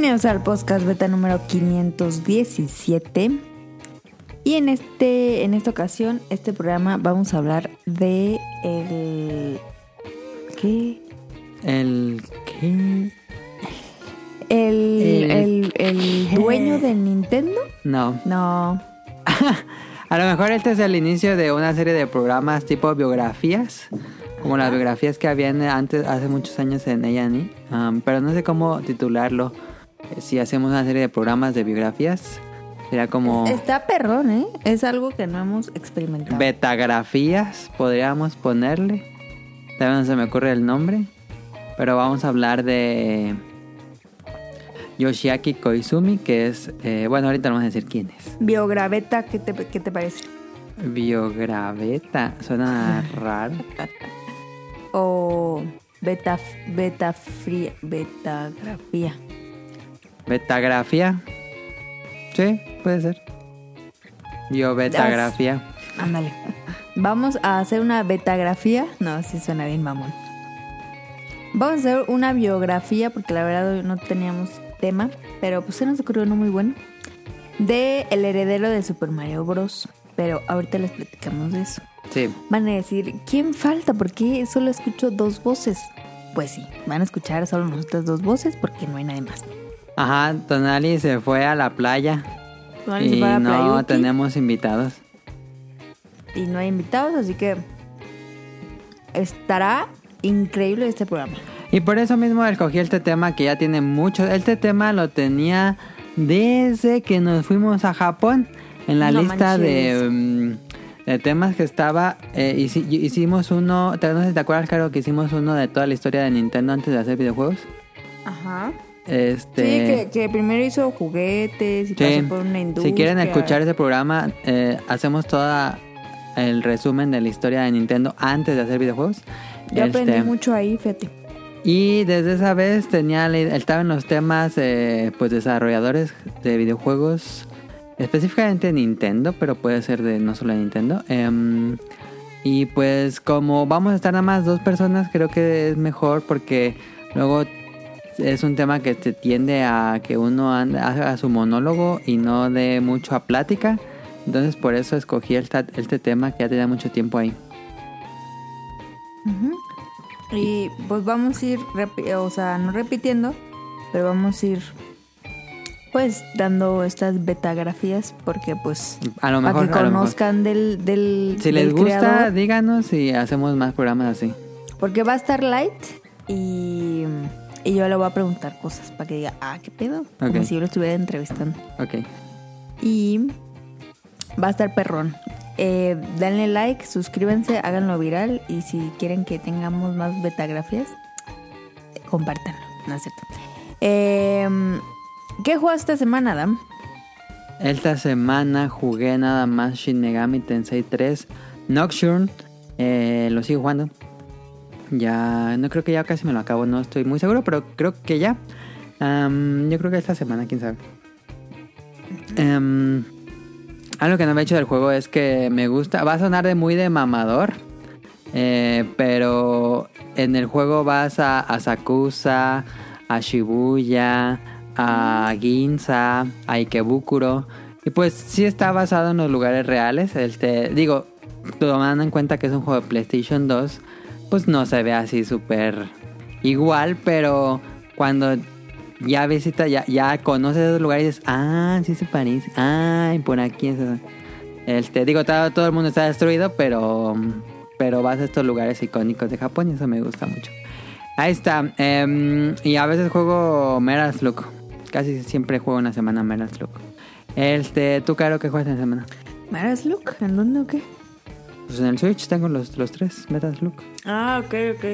Bienvenidos al podcast beta número 517. Y en este en esta ocasión, este programa vamos a hablar de el ¿qué? El qué? El, El- el, el dueño de Nintendo? No. No. A lo mejor este es el inicio de una serie de programas tipo biografías, como las biografías que habían antes, hace muchos años en A&E, um, pero no sé cómo titularlo. Si hacemos una serie de programas de biografías, será como Está perrón, ¿eh? Es algo que no hemos experimentado. betagrafías, podríamos ponerle. Todavía no se me ocurre el nombre, pero vamos a hablar de Yoshiaki Koizumi, que es, eh, bueno, ahorita vamos a decir quién es. Biograveta, ¿qué te, qué te parece? Biograveta, suena raro. O beta, beta fría, betagrafía. Betagrafía. Sí, puede ser. Biobetagrafía. Ándale. Vamos a hacer una betagrafía. No, sí suena bien, mamón. Vamos a hacer una biografía, porque la verdad hoy no teníamos tema, pero pues se nos ocurrió uno muy bueno. De el heredero de Super Mario Bros. Pero ahorita les platicamos de eso. Sí. Van a decir, ¿quién falta? ¿Por qué solo escucho dos voces? Pues sí, van a escuchar solo nuestras dos voces porque no hay nadie más. Ajá, Tonali se fue a la playa Tonali se y fue a no Playuki tenemos invitados. y no hay invitados, así que estará increíble este programa. Y por eso mismo escogí este tema que ya tiene mucho. Este tema lo tenía desde que nos fuimos a Japón. En la No lista de, mm, de temas que estaba, eh, hici- hicimos uno, te- no sé si te acuerdas, Caro, que hicimos uno de toda la historia de Nintendo antes de hacer videojuegos. Ajá. Este, Sí, que, que primero hizo juguetes y Sí. pasó por una industria. Si quieren escuchar ese programa, eh, hacemos toda el resumen de la historia de Nintendo antes de hacer videojuegos. Yo aprendí Este, mucho ahí, fíjate. Y desde esa vez tenía estaba en los temas eh, pues desarrolladores de videojuegos, específicamente Nintendo, pero puede ser de no solo de Nintendo. Em, y pues como vamos a estar nada más dos personas, creo que es mejor porque luego es un tema que se tiende a que uno haga su monólogo y no dé mucho a plática. Entonces por eso escogí esta- este tema que ya tenía mucho tiempo ahí. Y pues vamos a ir, o sea, no repitiendo, pero vamos a ir pues dando estas betagrafías porque pues A lo para mejor, que a lo mejor. conozcan del, del Si del les gusta, creador. díganos y hacemos más programas así. porque va a estar light y, y yo le voy a preguntar cosas para que diga, ah, qué pedo, como si yo lo estuviera entrevistando. Ok. Y va a estar perrón. Eh, denle like, suscríbanse, háganlo viral y si quieren que tengamos más betagrafías, compártanlo. No es cierto. Eh, ¿Qué juegas esta semana, Adam? Esta semana jugué nada más Shin Megami Tensei 3 Nocturne. Eh, lo sigo jugando. Ya, no creo que ya casi me lo acabo, no estoy muy seguro, pero creo que ya. Yo creo que esta semana, quién sabe. Algo que no me he hecho del juego es que me gusta, va a sonar de muy de mamador, eh, pero en el juego vas a, a Sakusa, a Shibuya, a Ginza, a Ikebukuro. Y pues sí está basado en los lugares reales. Este, digo, tomando en cuenta que es un juego de PlayStation 2, pues no se ve así súper igual, pero cuando ya visitas, ya, ya conoces esos lugares y dices, ah, sí se parece, ay, por aquí es. Este, digo, todo, todo el mundo está destruido, pero, pero vas a estos lugares icónicos de Japón y eso me gusta mucho. Ahí está. em, y a veces juego Meras Look. Casi siempre juego una semana Meras Look. Este, ¿tú, Caro, qué juegas en la semana? ¿Maras Look? ¿En dónde o qué? Pues en el Switch tengo los, los tres Meras Look. Ah, ok, ok.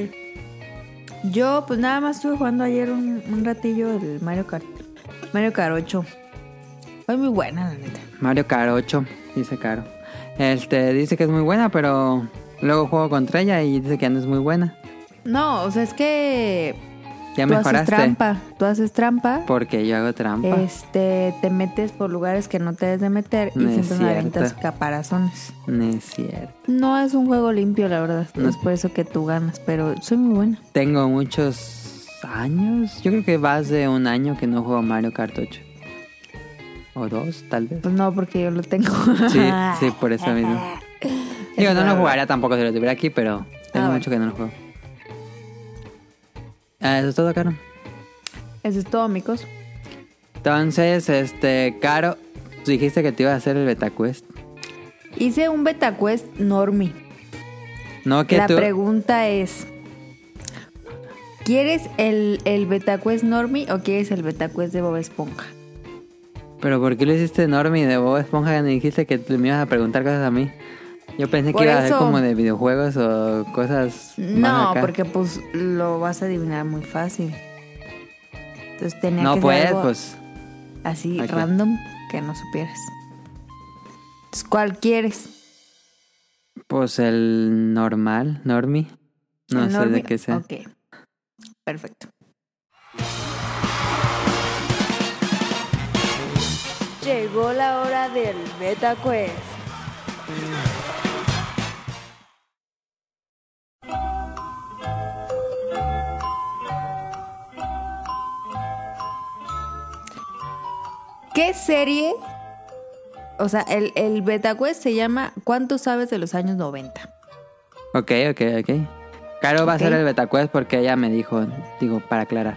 Yo, pues nada más estuve jugando ayer un, un ratillo el Mario Kart. Mario Kart 8. Fue muy buena, la neta. Mario Kart 8, dice Caro. Este, dice que es muy buena, pero luego juego contra ella y dice que no es muy buena. No, o sea, es que Ya tú haces mejoraste. trampa. Tú haces trampa. Porque yo hago trampa. Este, te metes por lugares que no te debes de meter y No es siempre aventas caparazones. No es cierto. No es un juego limpio, la verdad. No. Es por eso que tú ganas, pero soy muy buena. Tengo muchos años. Yo creo que más de un año que no juego Mario Kart 8. O dos, tal vez. Pues no, porque yo lo tengo. Sí, sí, por eso mismo. Digo, no lo jugaría tampoco si lo tuviera aquí, pero tengo Ah, mucho que no lo juego. Ah, Eso es todo, Caro. Eso es todo, amigos. Entonces, este, Caro, dijiste que te iba a hacer el beta quest. Hice un beta quest normie. No que La tú. pregunta es: ¿Quieres el, el beta quest normie o quieres el beta quest de Bob Esponja? Pero ¿por qué lo hiciste enorme y de Bob Esponja me dijiste que me ibas a preguntar cosas a mí? Yo pensé Por que iba a ser como de videojuegos o cosas. más No, acá. porque pues lo vas a adivinar muy fácil. Entonces tenía No que ser puedes, algo pues. así random que no supieras. Entonces, ¿Cuál quieres? Pues el normal, normie. No ¿El sé normie? de qué sea. Ok. Perfecto. Llegó la hora del Beta Quest. ¿Qué serie? O sea, el, el Beta Quest se llama ¿Cuánto sabes de los años 90? Ok, ok, ok. Caro va a hacer el beta quest porque ella me dijo, digo, para aclarar.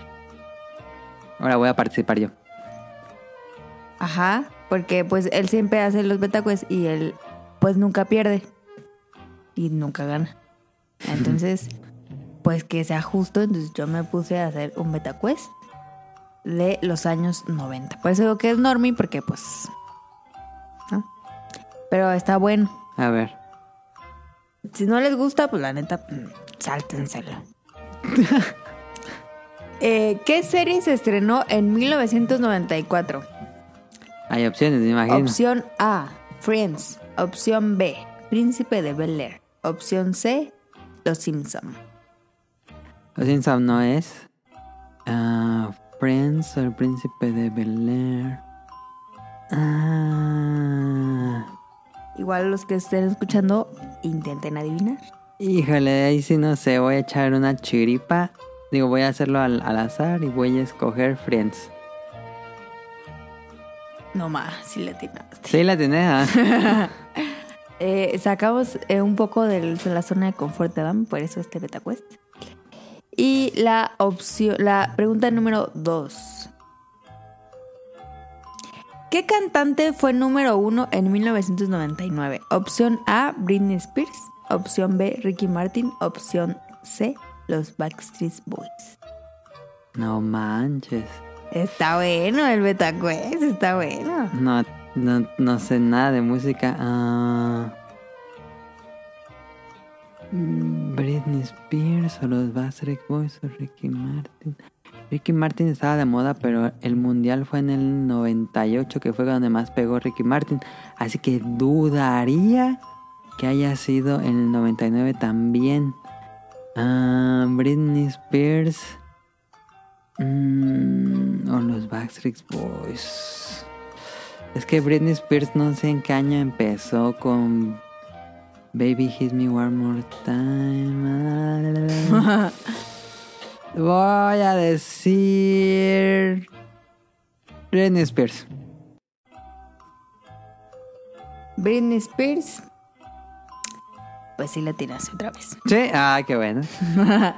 Ahora voy a participar yo. Ajá, porque pues él siempre hace los beta quests y él pues nunca pierde y nunca gana. Entonces, pues que sea justo, entonces yo me puse a hacer un beta quest de los años 90. Por eso digo que es normie porque pues ¿no? Pero está bueno. A ver. Si no les gusta, pues la neta, mm, sáltenselo. Eh, ¿Qué serie se estrenó en 1994? Hay opciones, me imagino. Opción A, Friends. Opción B, Príncipe de Bel Air. Opción C, Los Simpson. Los Simpson no es. Ah, Friends o el príncipe de Bel Air. Ah, Igual los que estén escuchando, intenten adivinar. híjole, ahí sí no sé. Voy a echar una chiripa. Digo, voy a hacerlo al, al azar y voy a escoger Friends. No más, si le atinaste. Sí, la tenés. ah. Eh, sacamos eh, un poco de la zona de confort de Adam, por eso este beta quest. Y la opción, la pregunta número 2. ¿Qué cantante fue número uno en 1999? Opción A, Britney Spears. Opción B, Ricky Martin. Opción C, los Backstreet Boys. No manches. Está bueno el beta quest, está bueno. No, no, no sé nada de música. Ah, Britney Spears o los Backstreet Boys o Ricky Martin. Ricky Martin estaba de moda, pero el mundial fue en el 98, que fue donde más pegó Ricky Martin. Así que dudaría que haya sido en el 99 también. Ah, Britney Spears. Mm, o los Backstreet Boys. Es que Britney Spears no sé en qué año empezó con Baby Hit Me One More Time. Voy a decir Britney Spears. Britney Spears. Pues sí la tiraste otra vez. Sí, ah, qué bueno.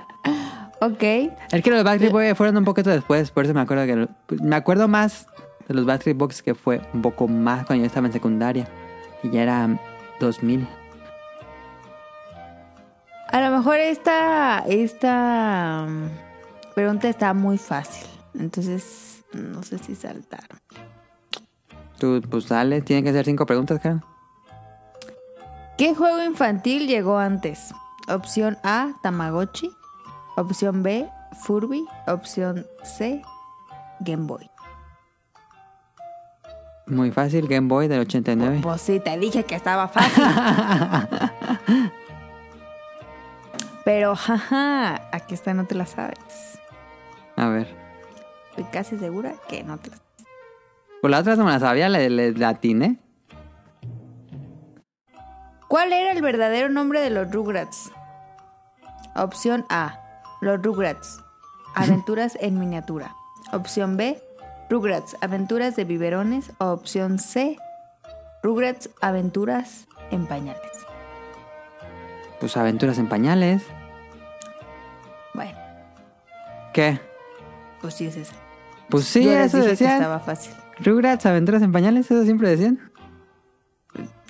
Ok. Es que los Backstreet Boys fueron un poquito después, por eso me acuerdo que lo- me acuerdo más de los Backstreet Boys que fue un poco más cuando yo estaba en secundaria y ya era 2000. A lo mejor esta, esta um, pregunta está muy fácil. Entonces, no sé si saltaron. Tú, pues dale, tienen que ser cinco preguntas, cara. ¿Qué juego infantil llegó antes? Opción A, Tamagotchi. Opción B, Furby. Opción C, Game Boy. Muy fácil, Game Boy del 89. Pues sí, te dije que estaba fácil. Pero, jaja, aquí está, no te la sabes. A ver. Estoy casi segura que no te la sabes. Por la otra no me la sabía, le, le, atiné. ¿Cuál era el verdadero nombre de los Rugrats? Opción A, los Rugrats. Aventuras en miniatura. Opción B, Rugrats, Aventuras de biberones. O opción C, Rugrats, Aventuras en pañales. Pues aventuras en pañales. ¿Qué? pues sí es esa. Pues sí, Yo eso dije que decían. estaba fácil. Rugrats, aventuras en pañales, eso siempre decían.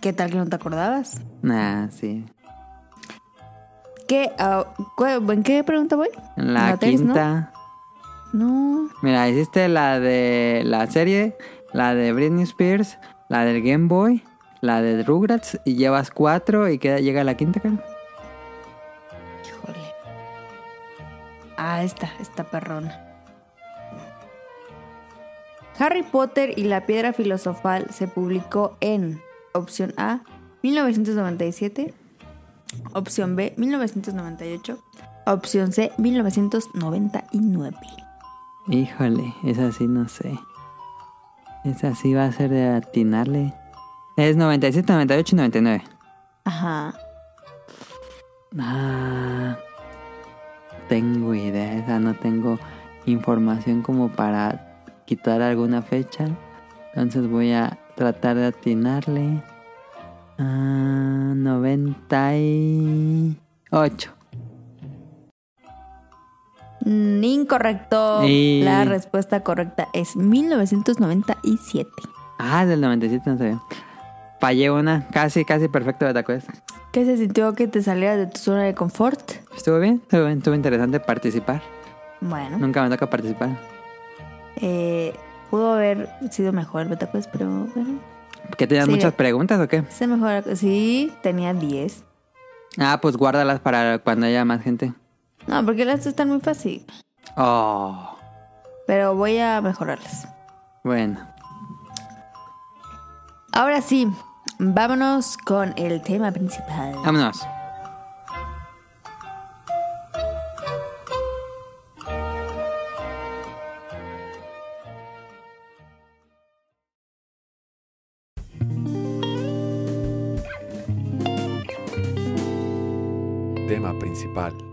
¿Qué tal que no te acordabas? Nah, sí. ¿Qué, ah, ¿En qué pregunta voy? La ¿La tres, no? quinta. No. Mira, hiciste la de la serie, la de Britney Spears, la del Game Boy, la de Rugrats y llevas cuatro y queda, llega la quinta, cara. Ah, esta, esta perrona. Harry Potter y la piedra filosofal se publicó en opción A, 1997, opción B, 1998, opción C, 1999. Híjole, esa sí no sé. Esa sí va a ser de atinarle. Es 97, 98 y 99. Ajá. Ah, tengo idea, esa no tengo información como para quitar alguna fecha. Entonces voy a tratar de atinarle. Ah, 98. Mm, Incorrecto. Y- La respuesta correcta es 1997. Ah, del 97 no sabía. Fallé una, casi, casi perfecto de Tacues. ¿Qué se sintió que te salieras de tu zona de confort? Estuvo bien, estuvo bien, estuvo interesante participar. Bueno, Nunca me toca participar. eh, pudo haber sido mejor el Betacuest, pero bueno. ¿Que tenías Sí. muchas preguntas o qué? Se mejora. Sí, tenía 10. Ah, pues guárdalas para cuando haya más gente. No, porque las están muy fácil. Oh, Pero voy a mejorarlas. bueno. Ahora sí, vámonos con el tema principal. Vámonos. Tema principal.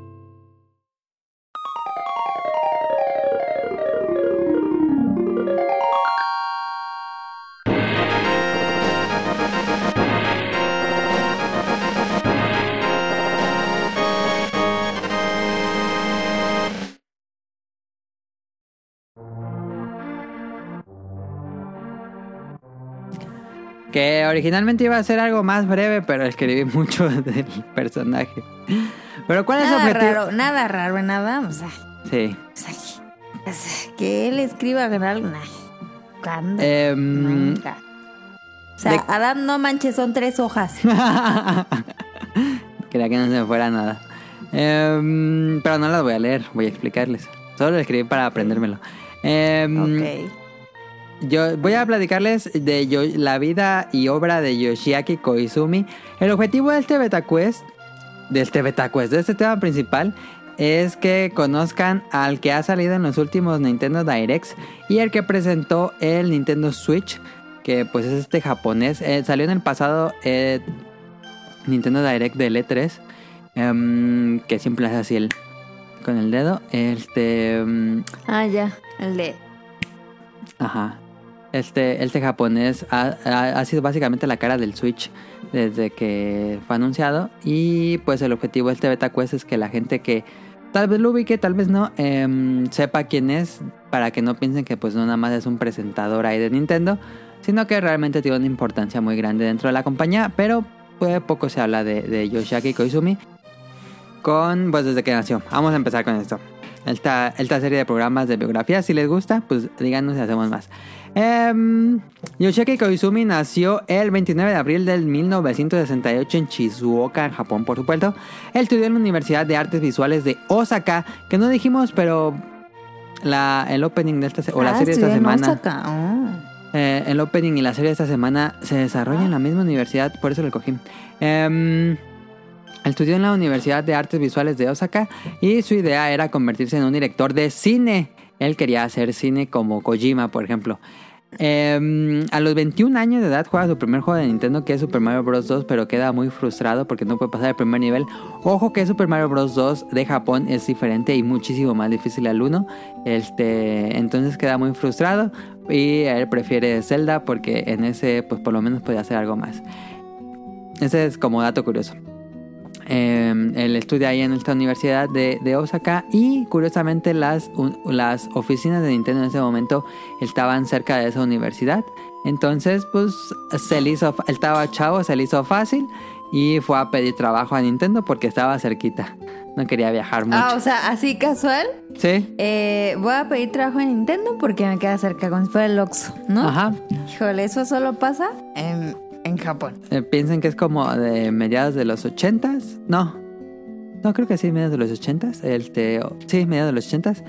Que originalmente iba a ser algo más breve, pero escribí mucho del personaje. Pero ¿cuál es el Nada objetivo? raro, nada raro, nada. O sea, Sí. o sea, o sea, que él escriba algo. Nah. Nunca. O sea, de- Adán, no manches, son tres hojas. Quería que no se me fuera nada. Em, pero no las voy a leer, voy a explicarles. Solo lo escribí para aprendérmelo. Em, ok. Yo voy a platicarles de Yo- la vida y obra de Yoshiaki Koizumi. El objetivo de este beta quest, de este beta quest, de este tema principal, es que conozcan al que ha salido en los últimos Nintendo Directs y el que presentó el Nintendo Switch, que pues es este japonés. Eh, salió en el pasado eh, Nintendo Direct del E3, em, que siempre hace así el, con el dedo. Este... em, Ah, ya. El de. Ajá. Este, este japonés ha, sido básicamente la cara del Switch desde que fue anunciado. Y pues el objetivo de este beta quest es que la gente que tal vez lo ubique, tal vez no, em, sepa quién es. Para que no piensen que pues no nada más es un presentador ahí de Nintendo. Sino que realmente tiene una importancia muy grande dentro de la compañía. Pero pues, poco se habla de, de Yoshiaki Koizumi. Con, pues desde que nació. Vamos a empezar con esto. Esta, esta serie de programas de biografía, si les gusta, pues díganos si hacemos más. Em, Yoshiaki Koizumi nació el 29 de abril del 1968 en Shizuoka, en Japón, por supuesto. Él estudió en la Universidad de Artes Visuales de Osaka, que no dijimos, pero la, el opening de esta o la Ah, serie de esta semana. Oh. Eh, el opening y la serie de esta semana se desarrolla en la misma universidad, por eso lo cogí. Em, estudió en la Universidad de Artes Visuales de Osaka y su idea era convertirse en un director de cine. Él quería hacer cine como Kojima, por ejemplo. Eh, a los 21 años de edad juega su primer juego de Nintendo que es Super Mario Bros. 2, pero queda muy frustrado porque no puede pasar el primer nivel. Ojo que Super Mario Bros. 2 de Japón es diferente y muchísimo más difícil al 1. Este, entonces queda muy frustrado y él prefiere Zelda porque en ese pues por lo menos puede hacer algo más. Ese es como dato curioso. Eh, él estudia ahí en esta universidad de, de Osaka y curiosamente las, un- las oficinas de Nintendo en ese momento estaban cerca de esa universidad. Entonces, pues se le hizo, él estaba chavo, se le hizo fácil y fue a pedir trabajo a Nintendo porque estaba cerquita. No quería viajar mucho. Ah, o sea, así casual. sí, eh, voy a pedir trabajo en Nintendo porque me queda cerca, como si fuera el Oxxo, ¿no? ajá. Híjole, eso solo pasa en, en Japón. Eh, piensen que es como de mediados de los ochentas. No. No, creo que sí, mediados de los ochentas. Este, o- sí, mediados de los ochentas.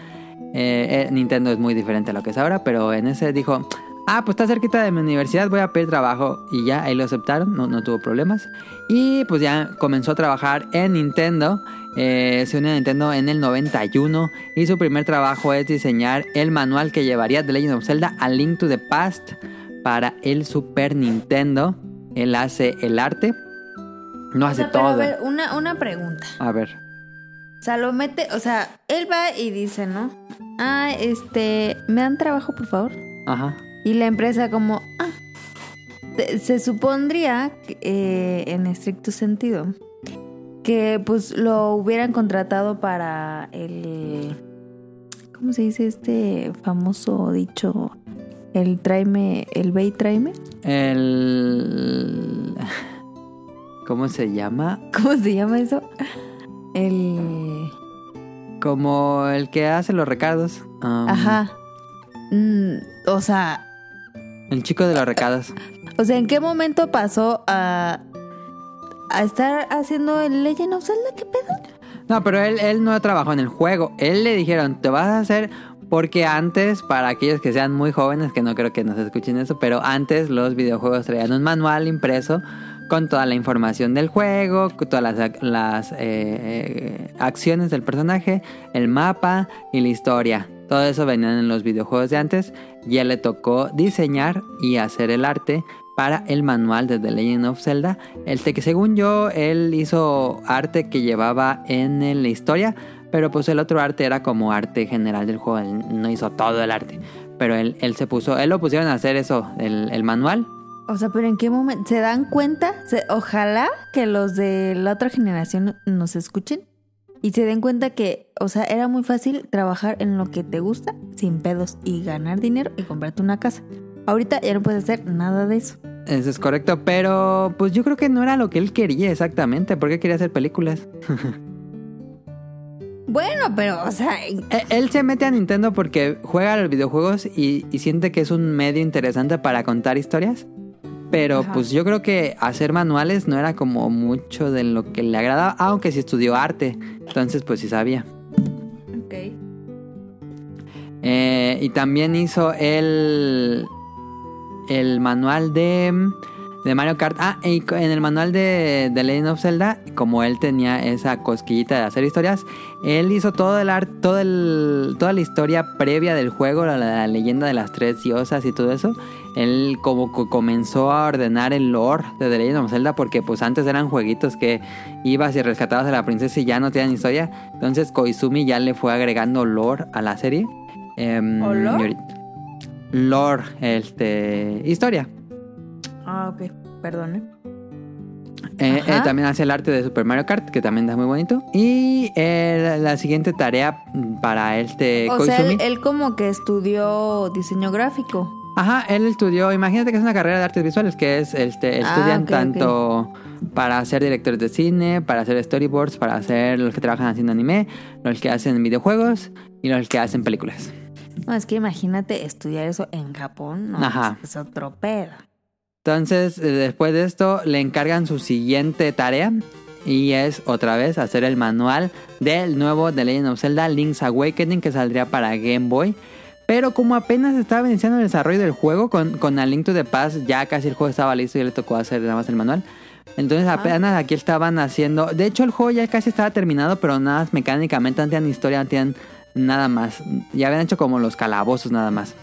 Eh, eh, Nintendo es muy diferente a lo que es ahora, pero en ese dijo, ah, pues está cerquita de mi universidad, voy a pedir trabajo. Y ya, ahí lo aceptaron, no, no tuvo problemas. Y pues ya comenzó a trabajar en Nintendo. Eh, se unió a Nintendo en el 91 y su primer trabajo es diseñar el manual que llevaría The Legend of Zelda a Link to the Past para el Super Nintendo. Él hace el arte, no O hace sea, todo. A ver, una, una pregunta. A ver. O sea, lo mete, o sea, él va y dice, ¿no? Ah, este, ¿me dan trabajo, por favor? Ajá. Y la empresa como, ah, se, supondría, eh, en estricto sentido, que pues lo hubieran contratado para el, ¿cómo se dice este famoso dicho? El tráeme, el ve y tráeme. El... ¿Cómo se llama? ¿Cómo se llama eso? El... Como el que hace los recados. Um, Ajá. Mm, o sea, El chico de los recados. o sea, ¿en qué momento pasó a, a estar haciendo el Legend of Zelda? ¿Qué pedo? No, pero él, él no trabajó en el juego. Él le dijeron, te vas a hacer... Porque antes, para aquellos que sean muy jóvenes, que no creo que nos escuchen eso, pero antes los videojuegos traían un manual impreso con toda la información del juego, todas las, eh, eh, acciones del personaje, el mapa y la historia. Todo eso venían en los videojuegos de antes. Ya le tocó diseñar y hacer el arte para el manual de The Legend of Zelda. El que según yo, él hizo arte que llevaba en la historia, pero pues el otro arte era como arte general del juego. Él no hizo todo el arte. Pero él, él se puso, él lo pusieron a hacer eso, el, el manual. O sea, pero ¿en qué momento? ¿Se dan cuenta? Se- ojalá que los de la otra generación nos escuchen y se den cuenta que, o sea, era muy fácil trabajar en lo que te gusta sin pedos y ganar dinero y comprarte una casa. Ahorita ya no puedes hacer nada de eso. Eso es correcto, pero pues yo creo que no era lo que él quería exactamente, porque quería hacer películas. Bueno, pero, o sea, Él se mete a Nintendo porque juega a los videojuegos y, y siente que es un medio interesante para contar historias. Pero Ajá. pues yo creo que hacer manuales no era como mucho de lo que le agradaba, aunque sí estudió arte. Entonces pues sí sabía. Eh, y también hizo el, el manual de, de Mario Kart. Ah, y en el manual de, de Legend of Zelda, como él tenía esa cosquillita de hacer historias, él hizo todo el art, todo el, toda la historia previa del juego, la, la leyenda de las tres diosas y todo eso. Él como que comenzó a ordenar el lore de The Legend of Zelda porque pues antes eran jueguitos que ibas y rescatabas a la princesa y ya no tenían historia. Entonces Koizumi ya le fue agregando lore a la serie. Em, ¿O lore? Lore, este, historia. Ah, ok. Perdón, ¿eh? Eh, eh, también hace el arte de Super Mario Kart, que también está muy bonito. Y eh, la, siguiente tarea para este o sea, Koizumi. él, él como que estudió diseño gráfico. Ajá, él estudió, imagínate que es una carrera de artes visuales, que es, este, Ah, estudian tanto para ser directores de cine, para hacer storyboards, para hacer los que trabajan haciendo anime, los que hacen videojuegos y los que hacen películas. No, es que imagínate estudiar eso en Japón. No, Ajá. es otro pedo. Entonces, eh, después de esto, le encargan su siguiente tarea. Y es otra vez hacer el manual del nuevo The Legend of Zelda Link's Awakening que saldría para Game Boy. Pero como apenas estaba iniciando el desarrollo del juego, con, con A Link to the Past ya casi el juego estaba listo y le tocó hacer nada más el manual. Entonces apenas aquí estaban haciendo... De hecho el juego ya casi estaba terminado, pero nada más mecánicamente, no tenían historia, no tenían nada más. Ya habían hecho como los calabozos nada más.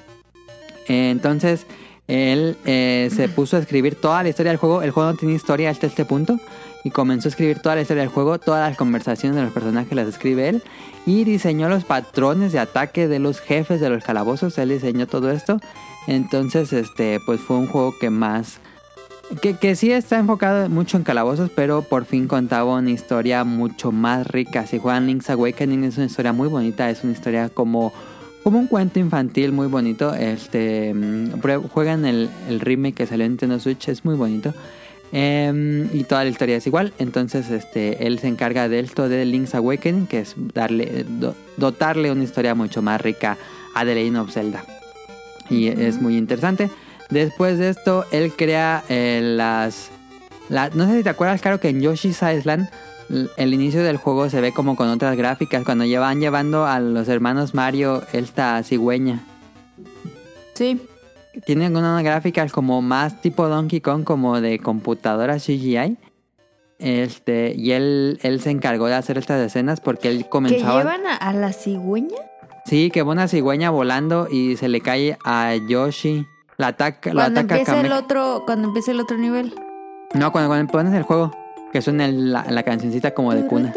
Entonces, él eh, se puso a escribir toda la historia del juego. El juego no tiene historia hasta este punto. Y comenzó a escribir toda la historia del juego. Todas las conversaciones de los personajes las escribe él. Y diseñó los patrones de ataque de los jefes de los calabozos. Él diseñó todo esto. Entonces, este, pues fue un juego que más... Que, que sí está enfocado mucho en calabozos, pero por fin contaba una historia mucho más rica. Si juegan Link's Awakening es una historia muy bonita, es una historia como, como un cuento infantil muy bonito. Este mm, juegan el, el remake que salió en Nintendo Switch, es muy bonito. Em, y toda la historia es igual. Entonces, este, él se encarga de esto de Link's Awakening, que es darle, do- dotarle una historia mucho más rica a The Legend of Zelda. Y es muy interesante. Después de esto, él crea eh, las, la- no sé si te acuerdas, claro que en Yoshi's Island el inicio del juego se ve como con otras gráficas. Cuando llevan llevando a los hermanos Mario esta cigüeña. Sí. Tienen unas gráficas como más tipo Donkey Kong, como de computadora CGI. Este, y él, él se encargó de hacer estas escenas porque él ¿Que comenzaba. llevan a, a la cigüeña? Sí, que va una cigüeña volando y se le cae a Yoshi. La ataca, Cuando ataca empieza el otro, cuando empieza el otro nivel. No, cuando, cuando pones el juego, que suena el- la, la cancioncita como de cuna.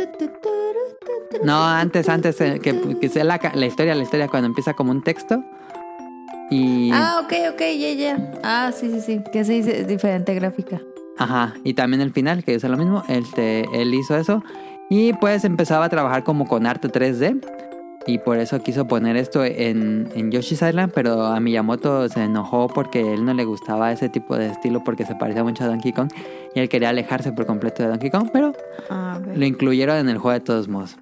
No, antes, antes, eh, que, que sea la, la historia, la historia, cuando empieza como un texto. Y. Ah, ok, ok, ya, ya. Ah, sí, sí, sí. Que se dice diferente gráfica. Ajá, y también el final, que es lo mismo. Este, él hizo eso. Y pues empezaba a trabajar como con arte 3D. Y por eso quiso poner esto en, en Yoshi's Island. Pero a Miyamoto se enojó porque él no le gustaba ese tipo de estilo porque se parecía mucho a Donkey Kong. Y él quería alejarse por completo de Donkey Kong. Pero Ah, lo incluyeron en el juego de todos modos.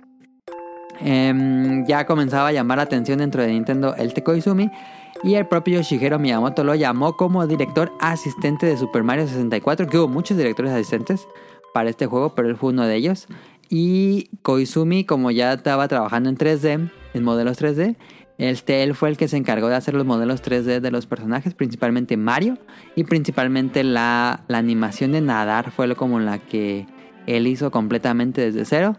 Em, ya comenzaba a llamar la atención dentro de Nintendo el Tekoizumi y el propio Shigeru Miyamoto lo llamó como director asistente de Super Mario 64, que hubo muchos directores asistentes para este juego, pero él fue uno de ellos. Y Koizumi, como ya estaba trabajando en 3D, en modelos 3D, este, él fue el que se encargó de hacer los modelos 3D de los personajes, principalmente Mario, y principalmente la, la animación de nadar fue como la que él hizo completamente desde cero.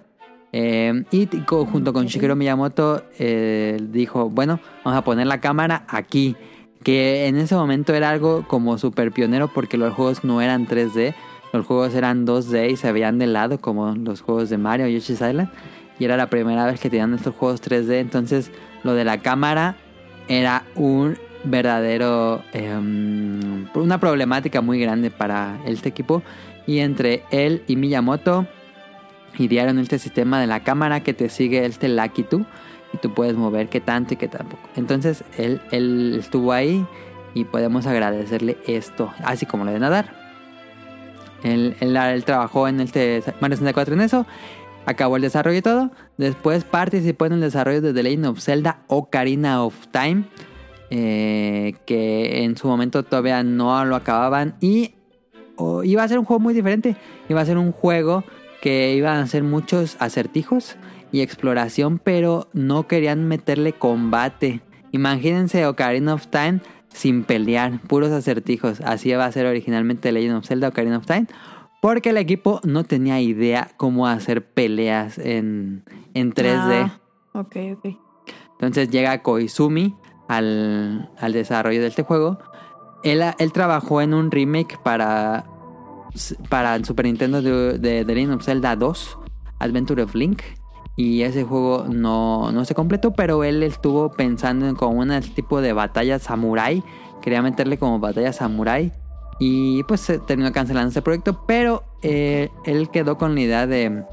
Eh, y junto con Shigeru Miyamoto eh, dijo, bueno, vamos a poner la cámara aquí. Que en ese momento era algo como súper pionero porque los juegos no eran 3D, los juegos eran 2D y se veían de lado como los juegos de Mario y Yoshi's Island. Y era la primera vez que tenían estos juegos 3D, entonces lo de la cámara era un verdadero... em, una problemática muy grande para este equipo. Y entre él y Miyamoto idearon este sistema de la cámara que te sigue este 2 y tú puedes mover qué tanto y qué tampoco. Entonces él estuvo ahí y podemos agradecerle esto, así como lo de nadar. Él, él- él trabajó en este Mario 64 en eso, acabó el desarrollo y todo. Después participó en el desarrollo de The Legend of Zelda Ocarina of Time, eh, que en su momento todavía no lo acababan y iba a ser un juego muy diferente. Iba a ser un juego que iban a ser muchos acertijos y exploración, pero no querían meterle combate. Imagínense Ocarina of Time sin pelear, puros acertijos. Así iba a ser originalmente Legend of Zelda Ocarina of Time, porque el equipo no tenía idea cómo hacer peleas en, en 3D. Ah, ok, ok. Entonces llega Koizumi al, al desarrollo de este juego. Él, él trabajó en un remake para, para el Super Nintendo de, de The Legend of Zelda 2, Adventure of Link. Y ese juego no, no se completó, pero él estuvo pensando en como un tipo de batalla samurai. Quería meterle como batalla samurai. Y pues se terminó cancelando ese proyecto, pero eh, él quedó con la idea de,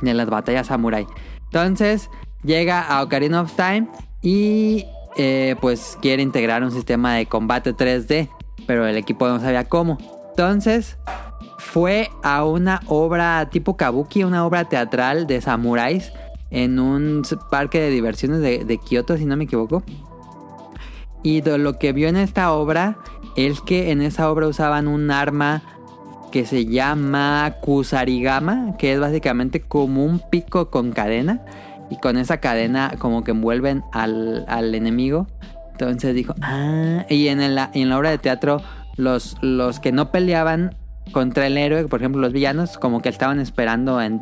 de las batallas samurai. Entonces llega a Ocarina of Time y eh, pues quiere integrar un sistema de combate 3D, pero el equipo no sabía cómo. Entonces fue a una obra tipo kabuki, una obra teatral de samuráis en un parque de diversiones de, de Kioto, si no me equivoco. Y lo que vio en esta obra es que en esa obra usaban un arma que se llama Kusarigama, que es básicamente como un pico con cadena. Y con esa cadena como que envuelven al, al enemigo. Entonces dijo, ah, y en, en la obra de teatro los, los que no peleaban contra el héroe, por ejemplo los villanos, como que estaban esperando en,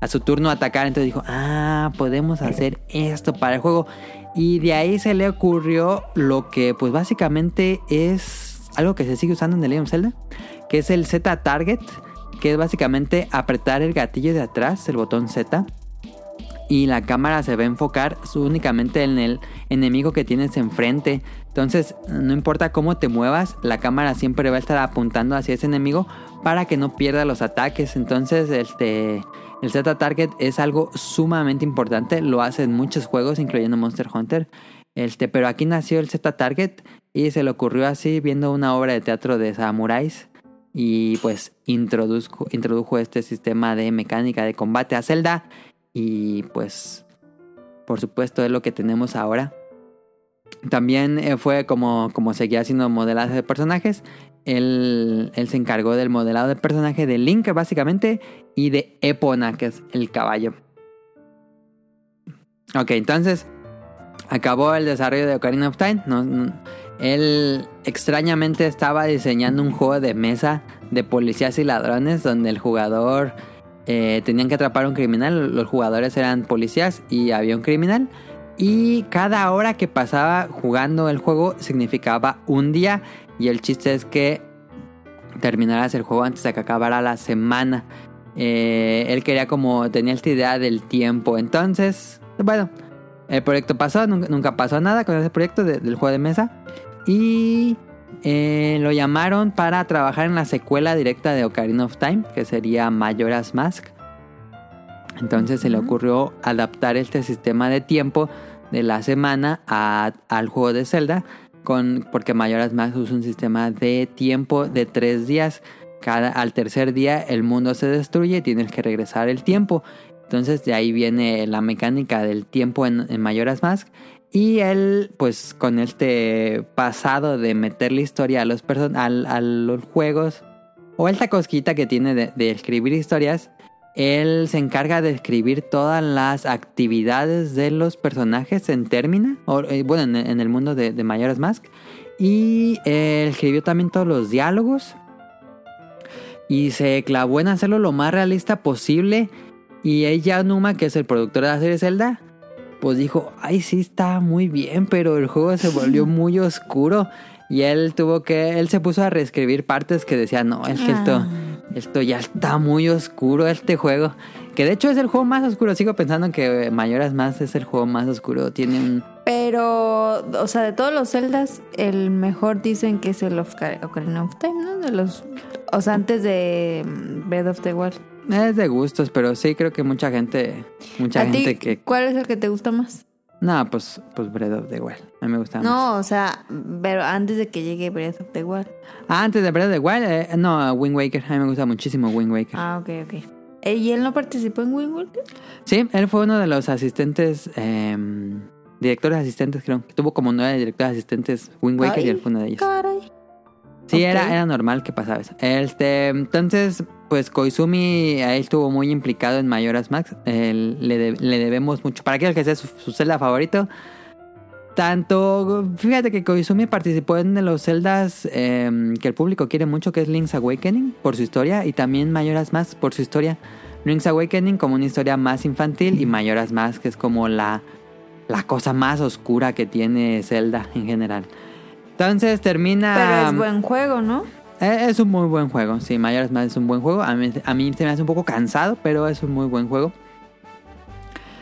a su turno atacar. Entonces dijo, ah, podemos hacer esto para el juego. Y de ahí se le ocurrió lo que pues básicamente es algo que se sigue usando en The Legend of Zelda, que es el Z Target, que es básicamente apretar el gatillo de atrás, el botón Z, y la cámara se va a enfocar únicamente en el enemigo que tienes enfrente. Entonces, no importa cómo te muevas, la cámara siempre va a estar apuntando hacia ese enemigo para que no pierda los ataques. Entonces, este el Z Target es algo sumamente importante, lo hacen muchos juegos, incluyendo Monster Hunter. Este, pero aquí nació el Z Target y se le ocurrió así viendo una obra de teatro de samuráis y pues introdujo, introdujo este sistema de mecánica de combate a Zelda y pues por supuesto es lo que tenemos ahora. También eh, fue como, como seguía haciendo modelaje de personajes. Él, él, se encargó del modelado de personaje de Link, básicamente, y de Epona, que es el caballo. Ok, entonces acabó el desarrollo de Ocarina of Time. él extrañamente estaba diseñando un juego de mesa de policías y ladrones donde el jugador eh, tenían que atrapar a un criminal. Los jugadores eran policías y había un criminal. Y cada hora que pasaba jugando el juego significaba un día. Y el chiste es que terminaras el juego antes de que acabara la semana. Eh, él quería como, tenía esta idea del tiempo. Entonces, bueno, el proyecto pasó, nunca, pasó nada con ese proyecto del juego de mesa. Y eh, lo llamaron para trabajar en la secuela directa de Ocarina of Time, que sería Majora's Mask. Entonces se le ocurrió adaptar este sistema de tiempo de la semana al juego de Zelda, con, porque Majora's Mask usa un sistema de tiempo de tres días. Cada, al tercer día el mundo se destruye y tienes que regresar el tiempo. Entonces de ahí viene la mecánica del tiempo en, en Majora's Mask. Y él, pues con este pasado de meterle historia a los, a, a los juegos, o esta cosquita que tiene de escribir historias, él se encarga de escribir todas las actividades de los personajes en Termina, o, eh, bueno, en, el mundo de, de Majora's Mask. Y él escribió también todos los diálogos. Y se clavó en hacerlo lo más realista posible. Y ella, Numa, que es el productor de la serie Zelda, pues dijo, ay, sí está muy bien, pero el juego se volvió muy oscuro. Y él tuvo que, él se puso a reescribir partes que decían, no, es que esto, ah. esto ya está muy oscuro este juego. Que de hecho es el juego más oscuro. Sigo pensando que Mayoras Más es el juego más oscuro. Tiene un. Pero, o sea, de todos los Zeldas, el mejor dicen que es el of Ocarina of Time, ¿no? De los. O sea, antes de mm, Breath of the Wild. Es de gustos, pero sí creo que mucha gente. Mucha gente que. ¿Cuál es el que te gusta más? No, pues, pues Breath of the Wild. A mí me gusta No, o sea, pero antes de que llegue Breath of the Wild. Ah, antes de Breath of the Wild, eh, no, Wind Waker. A mí me gusta muchísimo Wind Waker. Ah, ok, ok. Eh, ¿Y él no participó en Wind Waker? Sí, él fue uno de los asistentes, eh, directores asistentes, creo. Tuvo como nueve directores asistentes Wind Waker y él fue uno de ellos. Caray. Sí, era, era normal que pasaba eso. Este, entonces, pues Koizumi ahí estuvo muy implicado en Mayoras Max. le, debemos mucho. Para aquel que sea su, su, Zelda favorito. Tanto, fíjate que Koizumi participó en los Zeldas em, que el público quiere mucho, que es Link's Awakening, por su historia, y también Mayoras Max por su historia. Link's Awakening como una historia más infantil y Mayoras Max que es como la, la cosa más oscura que tiene Zelda en general. Entonces termina... Pero es buen juego, ¿no? Eh, es un muy buen juego, sí, Majora's Mask es un buen juego. A mí, a mí se me hace un poco cansado, pero es un muy buen juego.